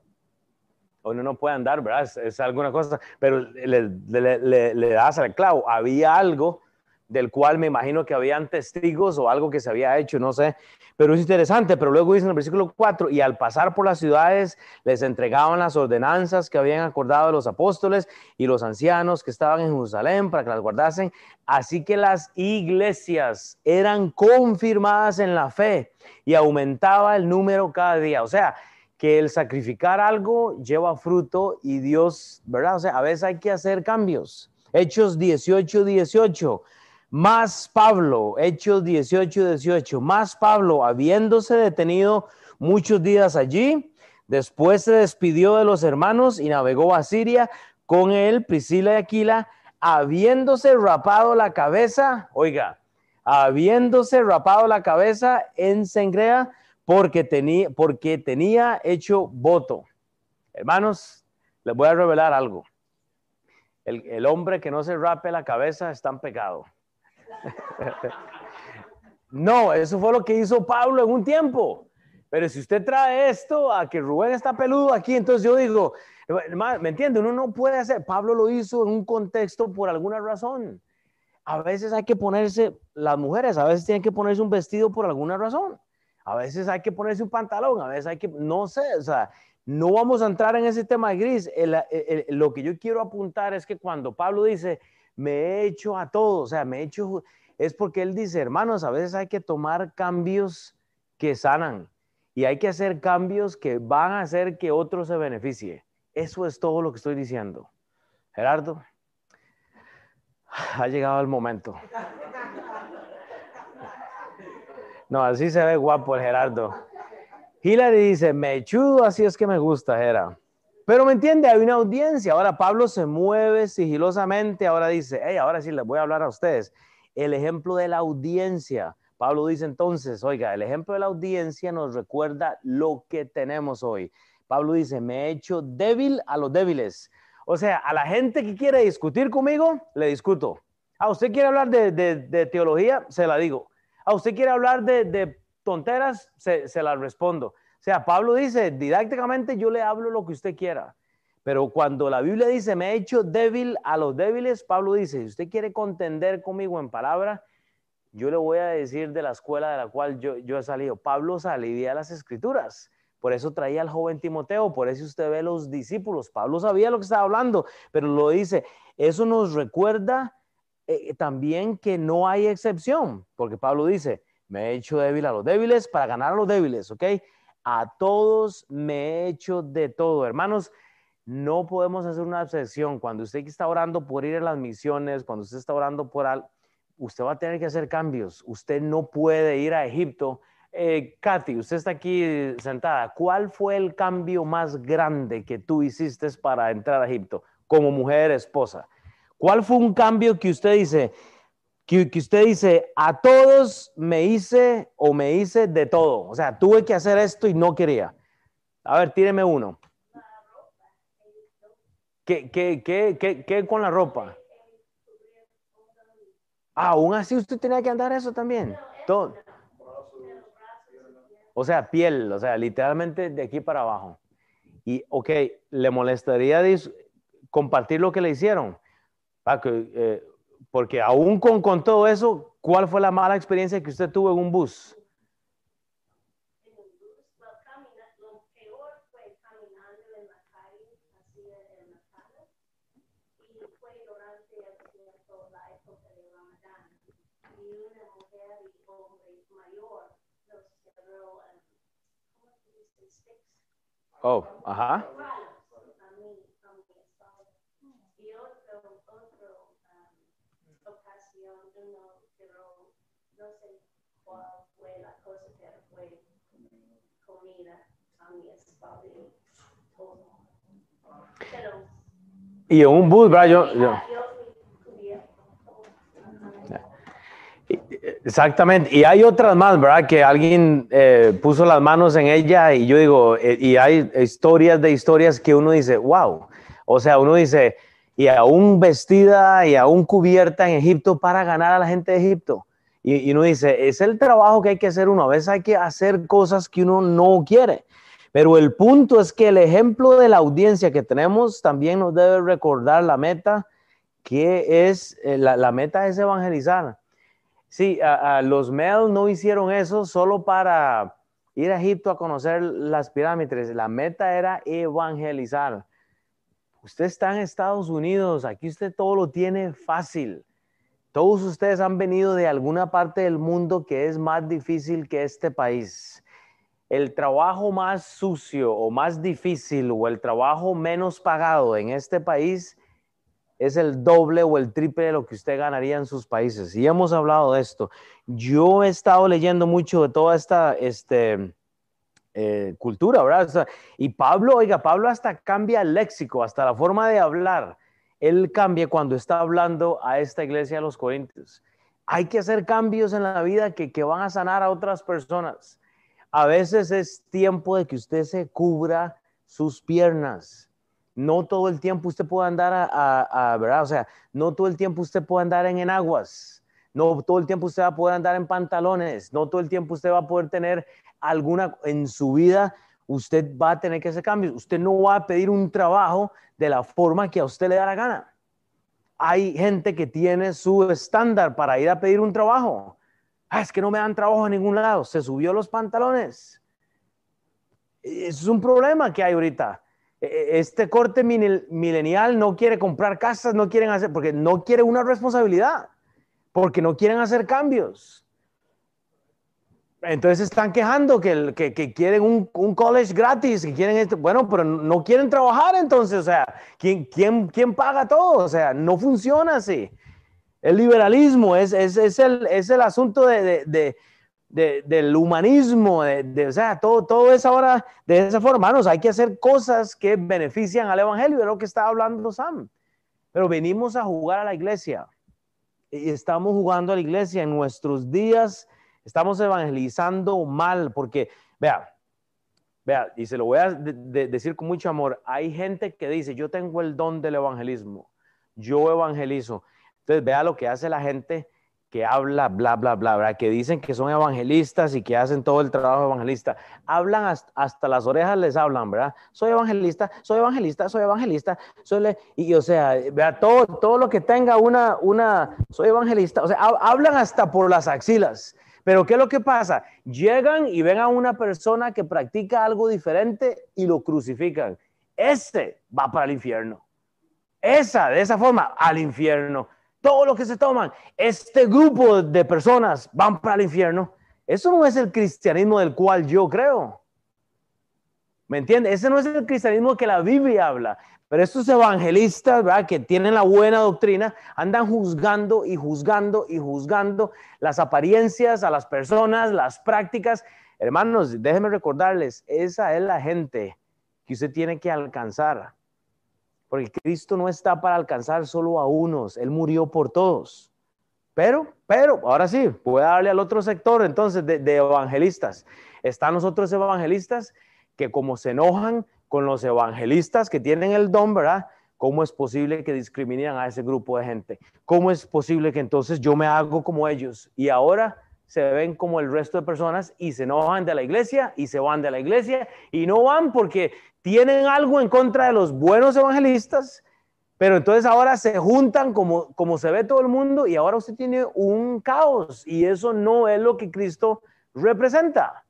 O no, no puede andar, ¿verdad? Es, es alguna cosa, pero le, le, le, le das al clavo. Había algo del cual me imagino que habían testigos o algo que se había hecho, no sé, pero es interesante, pero luego dice en el versículo 4, y al pasar por las ciudades les entregaban las ordenanzas que habían acordado los apóstoles y los ancianos que estaban en Jerusalén para que las guardasen, así que las iglesias eran confirmadas en la fe y aumentaba el número cada día, o sea, que el sacrificar algo lleva fruto y Dios, ¿verdad? O sea, a veces hay que hacer cambios. Hechos 18, 18 más Pablo, Hechos 18, 18, más Pablo, habiéndose detenido muchos días allí, después se despidió de los hermanos y navegó a Siria con él, Priscila y Aquila, habiéndose rapado la cabeza, oiga, habiéndose rapado la cabeza en Sengrea porque tenía, porque tenía hecho voto. Hermanos, les voy a revelar algo. El, el hombre que no se rape la cabeza está en pecado. No, eso fue lo que hizo Pablo en un tiempo. Pero si usted trae esto a que Rubén está peludo aquí, entonces yo digo, ¿me entiende? Uno no puede hacer, Pablo lo hizo en un contexto por alguna razón. A veces hay que ponerse, las mujeres a veces tienen que ponerse un vestido por alguna razón. A veces hay que ponerse un pantalón, a veces hay que, no sé, o sea, no vamos a entrar en ese tema gris. lo que yo quiero apuntar es que cuando Pablo dice, me he hecho a todos, o sea, me he hecho, es porque él dice, hermanos, a veces hay que tomar cambios que sanan y hay que hacer cambios que van a hacer que otro se beneficie. Eso es todo lo que estoy diciendo. Gerardo, ha llegado el momento. No, así se ve guapo el Gerardo. Hilary dice, me chudo, así es que me gusta, Gerardo. Pero me entiende, hay una audiencia. Ahora Pablo se mueve sigilosamente. Ahora dice, hey, ahora sí les voy a hablar a ustedes. El ejemplo de la audiencia. Pablo dice entonces, oiga, el ejemplo de la audiencia nos recuerda lo que tenemos hoy. Pablo dice, me he hecho débil a los débiles. O sea, a la gente que quiere discutir conmigo, le discuto. A usted quiere hablar de, teología, se la digo. A usted quiere hablar de, tonteras, se, se la respondo. Sea, Pablo dice, didácticamente yo le hablo lo que usted quiera. Pero cuando la Biblia dice, me he hecho débil a los débiles, Pablo dice, si usted quiere contender conmigo en palabra, yo le voy a decir de la escuela de la cual yo, yo he salido. Pablo salía a las escrituras. Por eso traía al joven Timoteo, por eso usted ve los discípulos. Pablo sabía lo que estaba hablando, pero lo dice. Eso nos recuerda eh, también que no hay excepción, porque Pablo dice, me he hecho débil a los débiles para ganar a los débiles, ¿ok? A todos me he hecho de todo. Hermanos, no podemos hacer una obsesión. Cuando usted está orando por ir a las misiones, cuando usted está orando por algo, usted va a tener que hacer cambios. Usted no puede ir a Egipto. Eh, Katy, usted está aquí sentada. ¿Cuál fue el cambio más grande que tú hiciste para entrar a Egipto como mujer esposa? ¿Cuál fue un cambio que usted dice, que, usted dice, a todos me hice o me hice de todo. O sea, tuve que hacer esto y no quería. A ver, tíreme uno. ¿Qué, qué, qué, qué, con la ropa? Aún así usted tenía que andar eso también. Todo. O sea, piel, o sea, literalmente de aquí para abajo. Y, ok, ¿le molestaría compartir lo que le hicieron? Que, eh, porque aún con, con todo eso, ¿cuál fue la mala experiencia que usted tuvo en un bus? En un bus, pues, caminando, lo peor fue caminando en la calle, así en la calle, y fue durante el tiempo, la época de Ramadán, y una mujer y hombre mayor nos cerró, ¿cómo se dice? Sticks. Oh, ajá. no sé cuál fue la cosa, pero fue y un bus, ¿verdad? Yo. Exactamente, y hay otras más, ¿verdad? Que alguien eh, puso las manos en ella y yo digo, eh, y hay historias de historias que uno dice, wow, o sea, uno dice, y aún vestida y aún cubierta en Egipto para ganar a la gente de Egipto. Y, uno dice, es el trabajo que hay que hacer uno. A veces hay que hacer cosas que uno no quiere. Pero el punto es que el ejemplo de la audiencia que tenemos también nos debe recordar la meta, que es, eh, la, meta es evangelizar. Sí, los Mel no hicieron eso solo para ir a Egipto a conocer las pirámides. La meta era evangelizar. Usted está en Estados Unidos, aquí usted todo lo tiene fácil. Todos ustedes han venido de alguna parte del mundo que es más difícil que este país. El trabajo más sucio o más difícil o el trabajo menos pagado en este país es el doble o el triple de lo que usted ganaría en sus países. Y hemos hablado de esto. Yo he estado leyendo mucho de toda esta, este, eh, cultura, ¿verdad? y Pablo, oiga, Pablo hasta cambia el léxico, hasta la forma de hablar. Él cambia cuando está hablando a esta iglesia de los Corintios. Hay que hacer cambios en la vida que, que van a sanar a otras personas. A veces es tiempo de que usted se cubra sus piernas. No todo el tiempo usted puede andar a, ¿verdad? O sea, no todo el tiempo usted puede andar en enaguas. No todo el tiempo usted va a poder andar en pantalones. No todo el tiempo usted va a poder tener alguna en su vida. Usted va a tener que hacer cambios. Usted no va a pedir un trabajo de la forma que a usted le da la gana. Hay gente que tiene su estándar para ir a pedir un trabajo. Ah, es que no me dan trabajo en ningún lado. Se subió los pantalones. Es un problema que hay ahorita. E, e, este corte milenial no quiere comprar casas, no quieren hacer, porque no quiere una responsabilidad, porque no quieren hacer cambios. Entonces están quejando que, que, quieren un, college gratis, que quieren esto. Bueno, pero no quieren trabajar entonces, o sea, ¿quién, quién, quién paga todo? O sea, no funciona así. El liberalismo es, es, es, el, es el, asunto de, de, de, del humanismo, de, o sea, todo, todo es ahora de esa forma. Hermanos, hay que hacer cosas que benefician al Evangelio, de lo que está hablando Sam. Pero venimos a jugar a la iglesia y estamos jugando a la iglesia en nuestros días Estamos evangelizando mal porque, vea, vea, y se lo voy a decir con mucho amor, hay gente que dice, yo tengo el don del evangelismo, yo evangelizo. Entonces, vea lo que hace la gente que habla, bla, bla, bla, bla, que dicen que son evangelistas y que hacen todo el trabajo evangelista. Hablan hasta, las orejas, les hablan, ¿verdad? Soy evangelista, soy evangelista, soy evangelista, soy y, o sea, vea, todo, todo lo que tenga una, una, soy evangelista, o sea, hablan hasta por las axilas. Pero ¿qué es lo que pasa? Llegan y ven a una persona que practica algo diferente y lo crucifican. Ese va para el infierno. Esa, de esa forma, al infierno. Todo lo que se toman, este grupo de personas van para el infierno. Eso no es el cristianismo del cual yo creo. ¿Me entiende? Ese no es el cristianismo que la Biblia habla. Pero estos evangelistas, ¿verdad? Que tienen la buena doctrina, andan juzgando y juzgando y juzgando las apariencias a las personas, las prácticas. Hermanos, déjenme recordarles, esa es la gente que usted tiene que alcanzar. Porque Cristo no está para alcanzar solo a unos, Él murió por todos. Pero, pero, ahora sí, puede darle al otro sector entonces de, de evangelistas. Están los otros evangelistas que como se enojan con los evangelistas que tienen el don, ¿verdad? ¿Cómo es posible que discriminen a ese grupo de gente? ¿Cómo es posible que entonces yo me hago como ellos y ahora se ven como el resto de personas y se enojan de la iglesia y se van de la iglesia y no van porque tienen algo en contra de los buenos evangelistas, pero entonces ahora se juntan como, como se ve todo el mundo y ahora usted tiene un caos y eso no es lo que Cristo representa.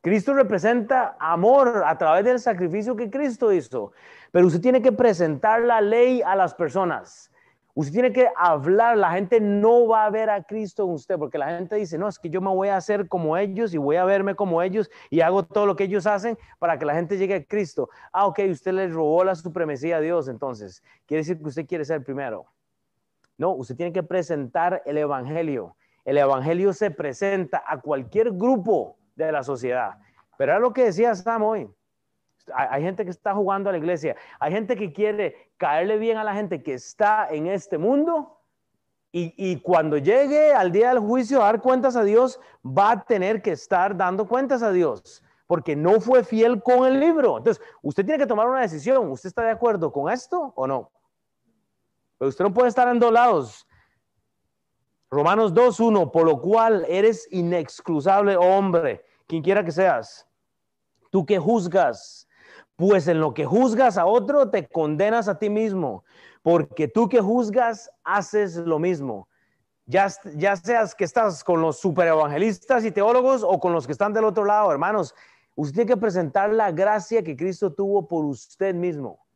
Cristo representa amor a través del sacrificio que Cristo hizo. Pero usted tiene que presentar la ley a las personas. Usted tiene que hablar. La gente no va a ver a Cristo en usted porque la gente dice, no, es que yo me voy a hacer como ellos y voy a verme como ellos y hago todo lo que ellos hacen para que la gente llegue a Cristo. Ah, ok, usted le robó la supremacía a Dios entonces. Quiere decir que usted quiere ser primero. No, usted tiene que presentar el Evangelio. El Evangelio se presenta a cualquier grupo de la sociedad. Pero era lo que decía Sam hoy. Hay, gente que está jugando a la iglesia. Hay gente que quiere caerle bien a la gente que está en este mundo. Y, cuando llegue al día del juicio a dar cuentas a Dios, va a tener que estar dando cuentas a Dios. Porque no fue fiel con el libro. Entonces, usted tiene que tomar una decisión. ¿Usted está de acuerdo con esto o no? Pero usted no puede estar en dos lados. Romanos 2.1, por lo cual eres inexcusable hombre quien quiera que seas, tú que juzgas, pues en lo que juzgas a otro te condenas a ti mismo, porque tú que juzgas haces lo mismo. Ya, ya seas que estás con los superevangelistas y teólogos o con los que están del otro lado, hermanos, usted tiene que presentar la gracia que Cristo tuvo por usted mismo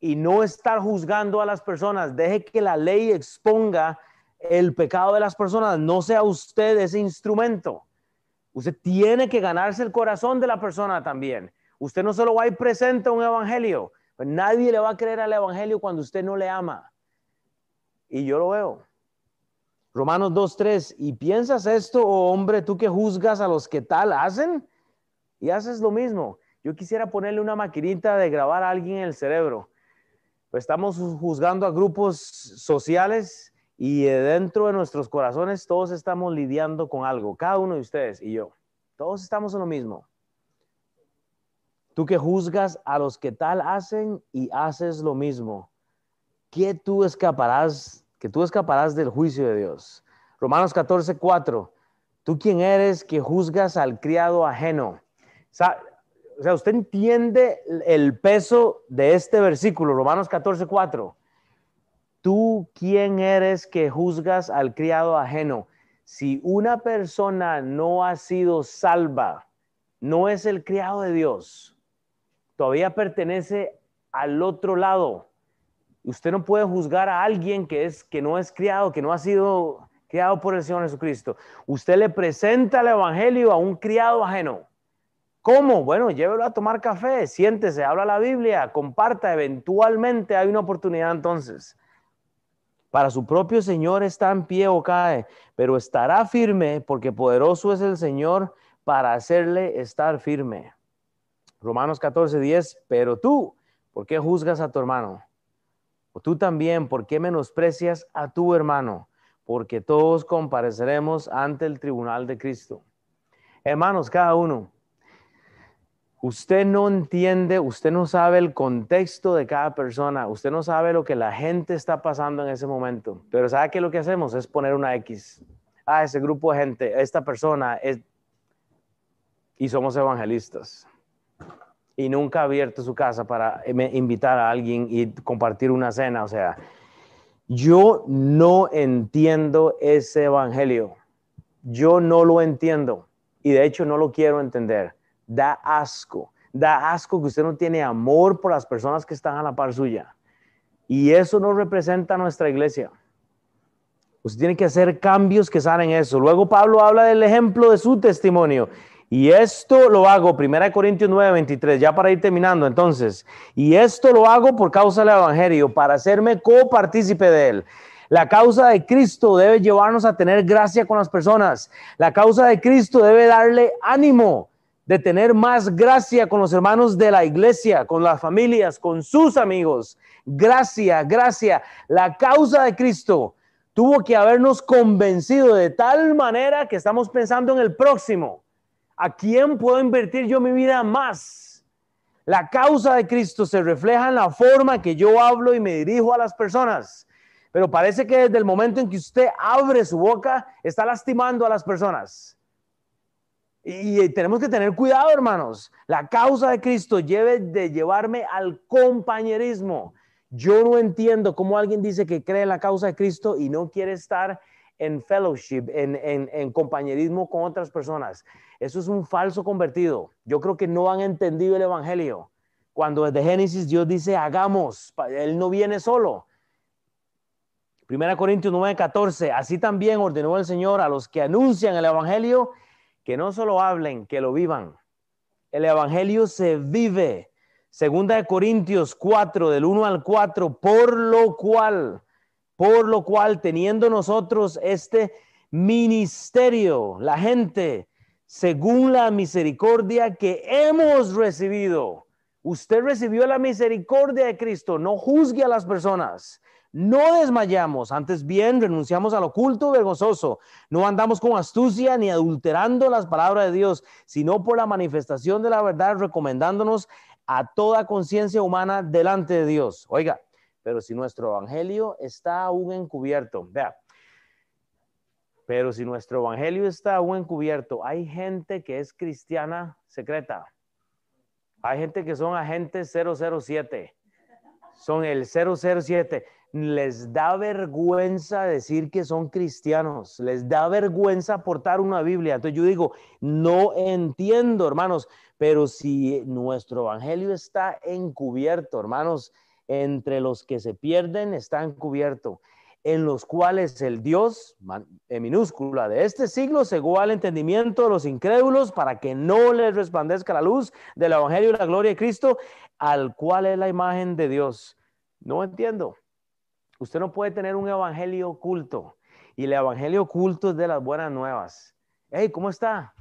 y no estar juzgando a las personas. Deje que la ley exponga el pecado de las personas, no sea usted ese instrumento. Usted tiene que ganarse el corazón de la persona también. Usted no solo va a ir presente a un evangelio, pues nadie le va a creer al evangelio cuando usted no le ama. Y yo lo veo. Romanos 2.3, ¿y piensas esto, oh hombre, tú que juzgas a los que tal hacen? y haces lo mismo. Yo quisiera ponerle una maquinita de grabar a alguien en el cerebro. Pues estamos juzgando a grupos sociales y dentro de nuestros corazones todos estamos lidiando con algo, cada uno de ustedes y yo. Todos estamos en lo mismo. Tú que juzgas a los que tal hacen y haces lo mismo, ¿qué tú escaparás, que tú escaparás del juicio de Dios? Romanos 14, 4. ¿Tú quién eres que juzgas al criado ajeno? O sea, usted entiende el peso de este versículo, Romanos 14, 4. ¿Tú quién eres que juzgas al criado ajeno? Si una persona no ha sido salva, no es el criado de Dios, todavía pertenece al otro lado. Usted no puede juzgar a alguien que, es, que no es criado, que no ha sido criado por el Señor Jesucristo. Usted le presenta el Evangelio a un criado ajeno. ¿Cómo? Bueno, llévelo a tomar café, siéntese, habla la Biblia, comparta, eventualmente hay una oportunidad entonces. Para su propio Señor está en pie o cae, pero estará firme porque poderoso es el Señor para hacerle estar firme. Romanos 14, 10, pero tú, ¿por qué juzgas a tu hermano? O tú también, ¿por qué menosprecias a tu hermano? Porque todos compareceremos ante el tribunal de Cristo. Hermanos, cada uno, usted no entiende, usted no sabe el contexto de cada persona, usted no sabe lo que la gente está pasando en ese momento, pero sabe que lo que hacemos es poner una X. Ah, ese grupo de gente, esta persona. Y somos evangelistas. Y nunca ha abierto su casa para invitar a alguien y compartir una cena. O sea, yo no entiendo ese evangelio. Yo no lo entiendo. Y de hecho no lo quiero entender da asco. Da asco que usted no tiene amor por las personas que están a la par suya. Y eso no representa nuestra iglesia. Usted tiene que hacer cambios que salen eso. Luego Pablo habla del ejemplo de su testimonio. Y esto lo hago, 1 Corintios 9, 23, ya para ir terminando entonces. Y esto lo hago por causa del Evangelio, para hacerme copartícipe de él. La causa de Cristo debe llevarnos a tener gracia con las personas. La causa de Cristo debe darle ánimo de tener más gracia con los hermanos de la iglesia, con las familias, con sus amigos. Gracia, gracia. La causa de Cristo tuvo que habernos convencido de tal manera que estamos pensando en el próximo. ¿A quién puedo invertir yo mi vida más? La causa de Cristo se refleja en la forma que yo hablo y me dirijo a las personas. Pero parece que desde el momento en que usted abre su boca, está lastimando a las personas. Y tenemos que tener cuidado, hermanos. La causa de Cristo debe de llevarme al compañerismo. Yo no entiendo cómo alguien dice que cree en la causa de Cristo y no quiere estar en fellowship, en, en, compañerismo con otras personas. Eso es un falso convertido. Yo creo que no han entendido el Evangelio. Cuando desde Génesis Dios dice, hagamos, Él no viene solo. Primera Corintios 9, 14, así también ordenó el Señor a los que anuncian el Evangelio que no solo hablen, que lo vivan. El Evangelio se vive. Segunda de Corintios 4, del 1 al 4, por lo cual, por lo cual, teniendo nosotros este ministerio, la gente, según la misericordia que hemos recibido. Usted recibió la misericordia de Cristo, no juzgue a las personas. No desmayamos, antes bien renunciamos al oculto vergonzoso. No andamos con astucia ni adulterando las palabras de Dios, sino por la manifestación de la verdad, recomendándonos a toda conciencia humana delante de Dios. Oiga, pero si nuestro evangelio está aún encubierto, vea, pero si nuestro evangelio está aún encubierto, hay gente que es cristiana secreta. Hay gente que son agentes 007. Son el 007 les da vergüenza decir que son cristianos, les da vergüenza portar una Biblia. Entonces yo digo, no entiendo, hermanos, pero si nuestro evangelio está encubierto, hermanos, entre los que se pierden está encubierto, en los cuales el Dios, en minúscula, de este siglo cegó al entendimiento de los incrédulos para que no les resplandezca la luz del evangelio y la gloria de Cristo, al cual es la imagen de Dios. No entiendo. Usted no puede tener un evangelio oculto. Y el evangelio oculto es de las buenas nuevas. Hey, ¿cómo está?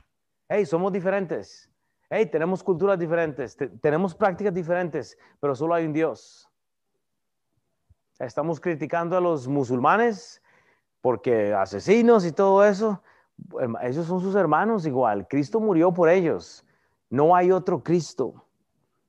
Hey, somos diferentes. Hey, tenemos culturas diferentes, te- tenemos prácticas diferentes, pero solo hay un Dios. Estamos criticando a los musulmanes porque asesinos y todo eso, ellos son sus hermanos igual. Cristo murió por ellos. No hay otro Cristo.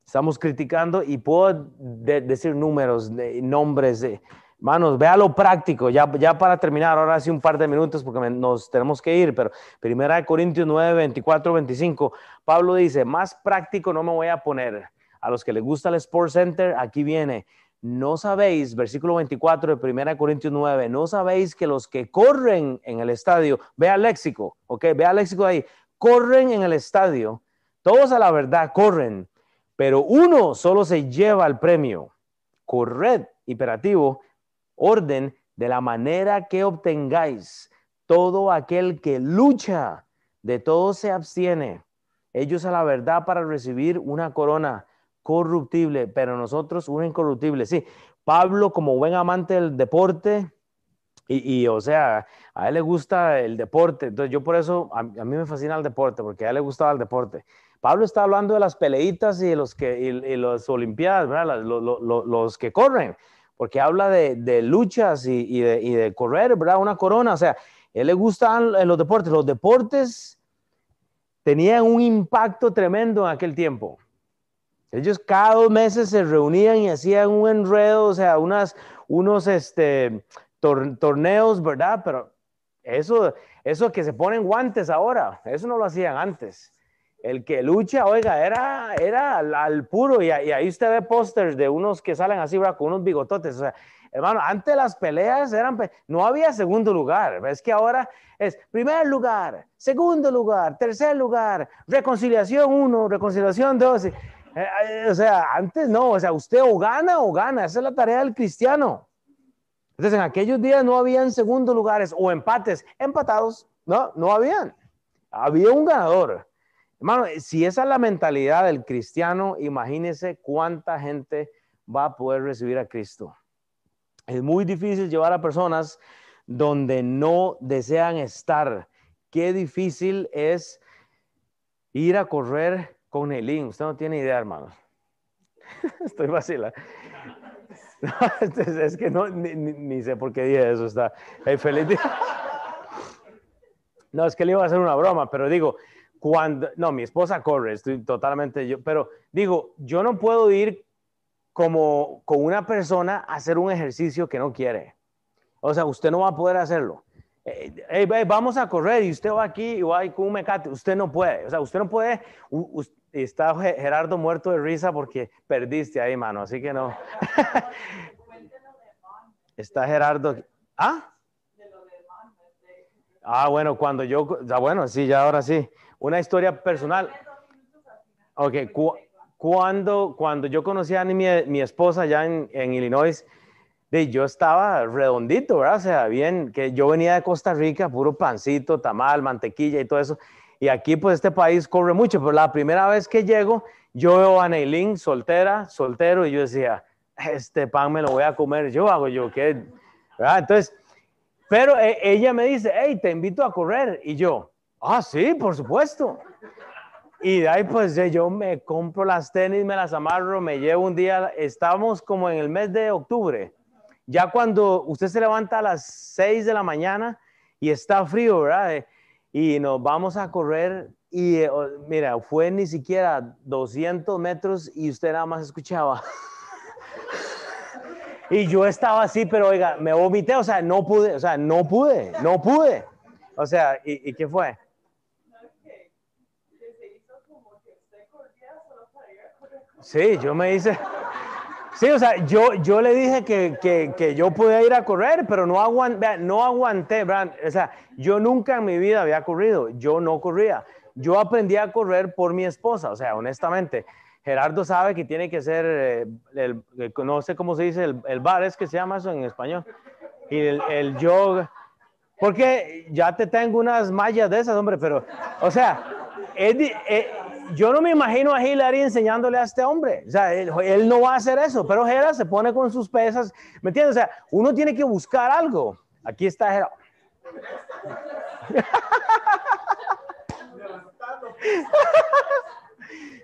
Estamos criticando y puedo de- decir números, nombres de... Manos, vea lo práctico, ya, para terminar, ahora sí un par de minutos porque nos tenemos que ir, pero Primera de Corintios 9, 24, 25, Pablo dice, más práctico no me voy a poner. A los que les gusta el Sports Center, aquí viene, no sabéis, versículo 24 de Primera de Corintios 9, no sabéis que los que corren en el estadio, vea el léxico, ok, vea el léxico ahí, corren en el estadio, todos a la verdad corren, pero uno solo se lleva el premio. Corred, imperativo, orden de la manera que obtengáis. Todo aquel que lucha, de todo se abstiene. Ellos a la verdad para recibir una corona corruptible, pero nosotros una incorruptible. Sí, Pablo como buen amante del deporte, y, o sea, a él le gusta el deporte, entonces yo por eso, a, mí me fascina el deporte, porque a él le gustaba el deporte. Pablo está hablando de las peleitas y de los que, y, y las olimpiadas, ¿verdad? Los que corren, porque habla de, luchas y, de, correr, ¿verdad? Una corona, o sea, él le gustan los deportes. Los deportes tenían un impacto tremendo en aquel tiempo. Ellos cada dos meses se reunían y hacían un enredo, o sea, unas, unos este, tor- torneos, ¿verdad? Pero eso, eso que se ponen guantes ahora, eso no lo hacían antes. El que lucha, oiga, era, era al, al puro, y, y ahí usted ve pósters de unos que salen así, ¿verdad? Con unos bigototes, o sea, hermano, antes las peleas eran, no había segundo lugar, es que ahora es primer lugar, segundo lugar, tercer lugar, reconciliación uno, reconciliación dos, o sea, antes no, o sea, usted o gana o gana, esa es la tarea del cristiano. Entonces, en aquellos días no habían segundo lugares o empates, empatados, no, no habían. Había un ganador. Hermano, si esa es la mentalidad del cristiano, imagínese cuánta gente va a poder recibir a Cristo. Es muy difícil llevar a personas donde no desean estar. Qué difícil es ir a correr con Neilín. Usted no tiene idea, hermano. Estoy vacila. es que no, ni, sé por qué dije eso. Está. Hey, feliz. No, es que le iba a hacer una broma, pero digo, cuando, no, mi esposa corre, estoy totalmente yo, pero digo, yo no puedo ir como con una persona a hacer un ejercicio que no quiere. O sea, usted no va a poder hacerlo. Eh, hey, hey, vamos a correr y usted va aquí y va con un mecate. Usted no puede. O sea, usted no puede. u- us- está Ge- Gerardo muerto de risa porque perdiste ahí, mano. Así que no. está Gerardo. ¿Ah? Ah, bueno, cuando yo, ya bueno, sí, ya ahora sí. Una historia personal. Ok, cu- cuando, cuando yo conocí a mi, mi esposa allá en, en Illinois, de, yo estaba redondito, ¿verdad? O sea, bien, que yo venía de Costa Rica, puro pancito, tamal, mantequilla y todo eso. Y aquí, pues, este país corre mucho, pero la primera vez que llego, yo veo a Neilín soltera, soltero, y yo decía, este pan me lo voy a comer yo, hago yo, ¿qué? Entonces, pero eh, ella me dice, hey, te invito a correr. Y yo, ah, sí, por supuesto. Y de ahí pues eh, yo me compro las tenis, me las amarro, me llevo un día, estamos como en el mes de octubre. Ya cuando usted se levanta a las 6 de la mañana y está frío, ¿verdad? Y nos vamos a correr y eh, mira, fue ni siquiera 200 metros y usted nada más escuchaba. Y yo estaba así, pero oiga, me vomité, o sea, no pude, o sea, no pude, no pude. O sea, ¿y, y qué fue? Sí, yo me hice. Sí, o sea, yo, yo le dije que, que, que yo podía ir a correr, pero no, aguan, vea, no aguanté, Brand. O sea, yo nunca en mi vida había corrido, yo no corría. Yo aprendí a correr por mi esposa, o sea, honestamente. Gerardo sabe que tiene que ser, eh, el, el- no sé cómo se dice, el, el bar, es que se llama eso en español. Y el, yoga. Porque ya te tengo unas mallas de esas, hombre, pero, o sea, es di- eh, yo no me imagino a Hillary enseñándole a este hombre. O sea, él, no va a hacer eso, pero Hera se pone con sus pesas, ¿me entiendes? O sea, uno tiene que buscar algo. Aquí está Hera.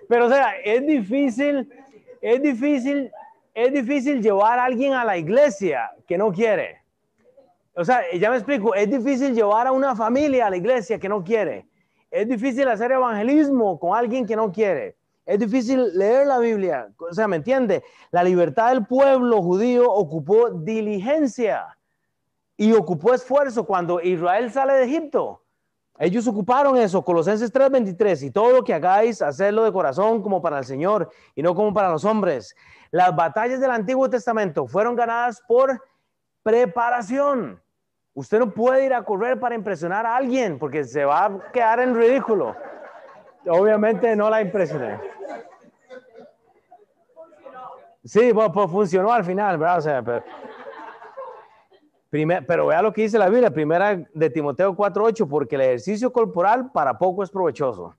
Pero o sea, es difícil, es difícil, es difícil llevar a alguien a la iglesia que no quiere. O sea, ya me explico, es difícil llevar a una familia a la iglesia que no quiere. Es difícil hacer evangelismo con alguien que no quiere. Es difícil leer la Biblia. O sea, ¿me entiende? La libertad del pueblo judío ocupó diligencia y ocupó esfuerzo cuando Israel sale de Egipto. Ellos ocuparon eso, Colosenses 3:23, y todo lo que hagáis, hacerlo de corazón como para el Señor y no como para los hombres. Las batallas del Antiguo Testamento fueron ganadas por preparación. Usted no puede ir a correr para impresionar a alguien porque se va a quedar en ridículo. Obviamente no la impresioné. Sí, pues funcionó al final, ¿verdad? Pero vea lo que dice la Biblia, primera de Timoteo 4:8, porque el ejercicio corporal para poco es provechoso.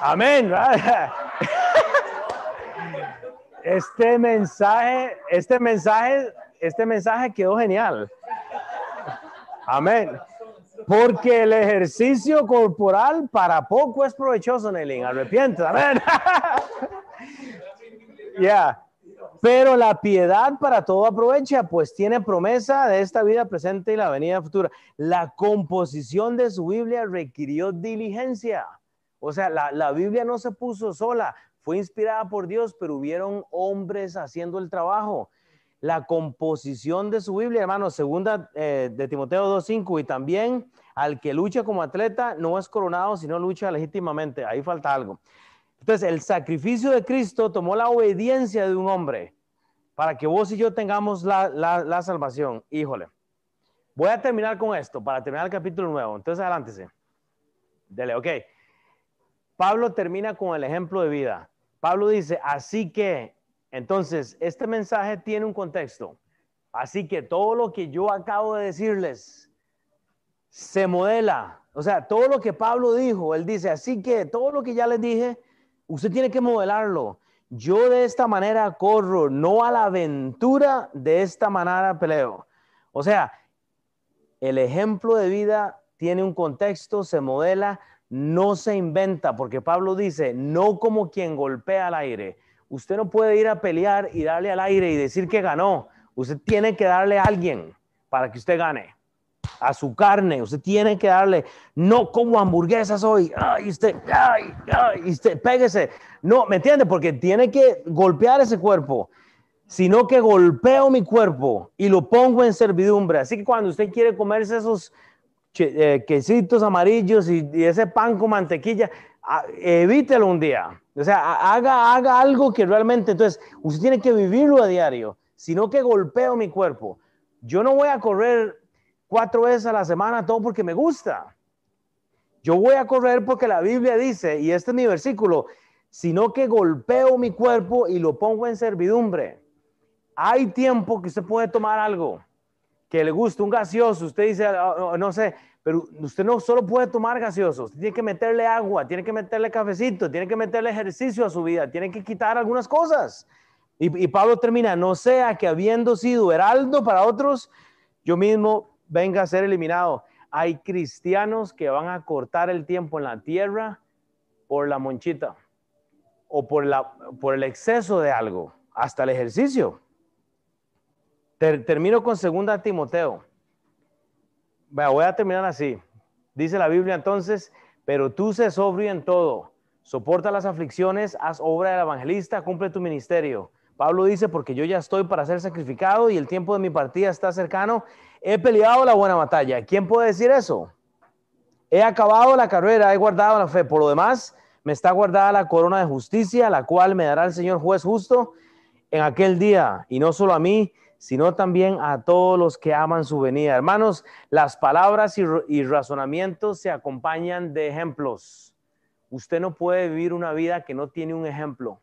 Amén. ¿verdad? Este mensaje, este mensaje, este mensaje quedó genial. Amén. Porque el ejercicio corporal para poco es provechoso, Nelly. Arrepiente. Amén. Ya. Pero la piedad para todo aprovecha, pues tiene promesa de esta vida presente y la venida futura. La composición de su Biblia requirió diligencia. O sea, la, la Biblia no se puso sola, fue inspirada por Dios, pero hubieron hombres haciendo el trabajo. La composición de su Biblia, hermano, segunda eh, de Timoteo 2.5, y también al que lucha como atleta no es coronado, sino lucha legítimamente. Ahí falta algo. Entonces, el sacrificio de Cristo tomó la obediencia de un hombre para que vos y yo tengamos la, la, salvación. Híjole. Voy a terminar con esto para terminar el capítulo nuevo. Entonces, adelántese. Dele, ok. Pablo termina con el ejemplo de vida. Pablo dice, así que, entonces, este mensaje tiene un contexto. Así que todo lo que yo acabo de decirles se modela. O sea, todo lo que Pablo dijo, él dice, así que todo lo que ya les dije, usted tiene que modelarlo. Yo de esta manera corro, no a la aventura, de esta manera peleo. O sea, el ejemplo de vida tiene un contexto, se modela, no se inventa, porque Pablo dice, no como quien golpea al aire. Usted no puede ir a pelear y darle al aire y decir que ganó. Usted tiene que darle a alguien para que usted gane a su carne. Usted tiene que darle, no como hamburguesas hoy. Ay, usted, ay, ay, usted, péguese. No, ¿me entiende? Porque tiene que golpear ese cuerpo, sino que golpeo mi cuerpo y lo pongo en servidumbre. Así que cuando usted quiere comerse esos eh, quesitos amarillos y, ese pan con mantequilla, evítelo un día. O sea, haga, haga algo que realmente, entonces, usted tiene que vivirlo a diario, sino que golpeo mi cuerpo. Yo no voy a correr cuatro veces a la semana, todo porque me gusta. Yo voy a correr porque la Biblia dice, y este es mi versículo, sino que golpeo mi cuerpo y lo pongo en servidumbre. Hay tiempo que usted puede tomar algo que le guste, un gaseoso, usted dice, ah, no sé, pero usted no solo puede tomar gaseoso, usted tiene que meterle agua, tiene que meterle cafecito, tiene que meterle ejercicio a su vida, tiene que quitar algunas cosas. Y, Pablo termina, no sea que habiendo sido heraldo para otros, yo mismo venga a ser eliminado. Hay cristianos que van a cortar el tiempo en la tierra por la monchita o por el exceso de algo, hasta el ejercicio. termino con segunda Timoteo. Voy a terminar así. Dice la Biblia entonces, pero tú se sobrio en todo, soporta las aflicciones, haz obra del evangelista, cumple tu ministerio. Pablo dice, porque yo ya estoy para ser sacrificado y el tiempo de mi partida está cercano he peleado la buena batalla. ¿Quién puede decir eso? He acabado la carrera, he guardado la fe. Por lo demás, me está guardada la corona de justicia, la cual me dará el Señor juez justo en aquel día. Y no solo a mí, sino también a todos los que aman su venida. Hermanos, las palabras y, y razonamientos se acompañan de ejemplos. Usted no puede vivir una vida que no tiene un ejemplo.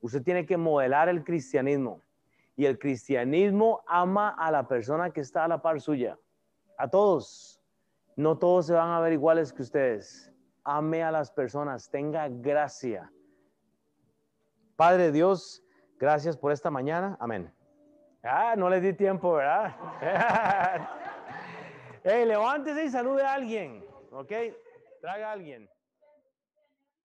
Usted tiene que modelar el cristianismo. Y el cristianismo ama a la persona que está a la par suya. A todos. No todos se van a ver iguales que ustedes. Ame a las personas. Tenga gracia. Padre Dios, gracias por esta mañana. Amén. Ah, no le di tiempo, ¿verdad? hey, levántese y salude a alguien. ¿Ok? Traga a alguien.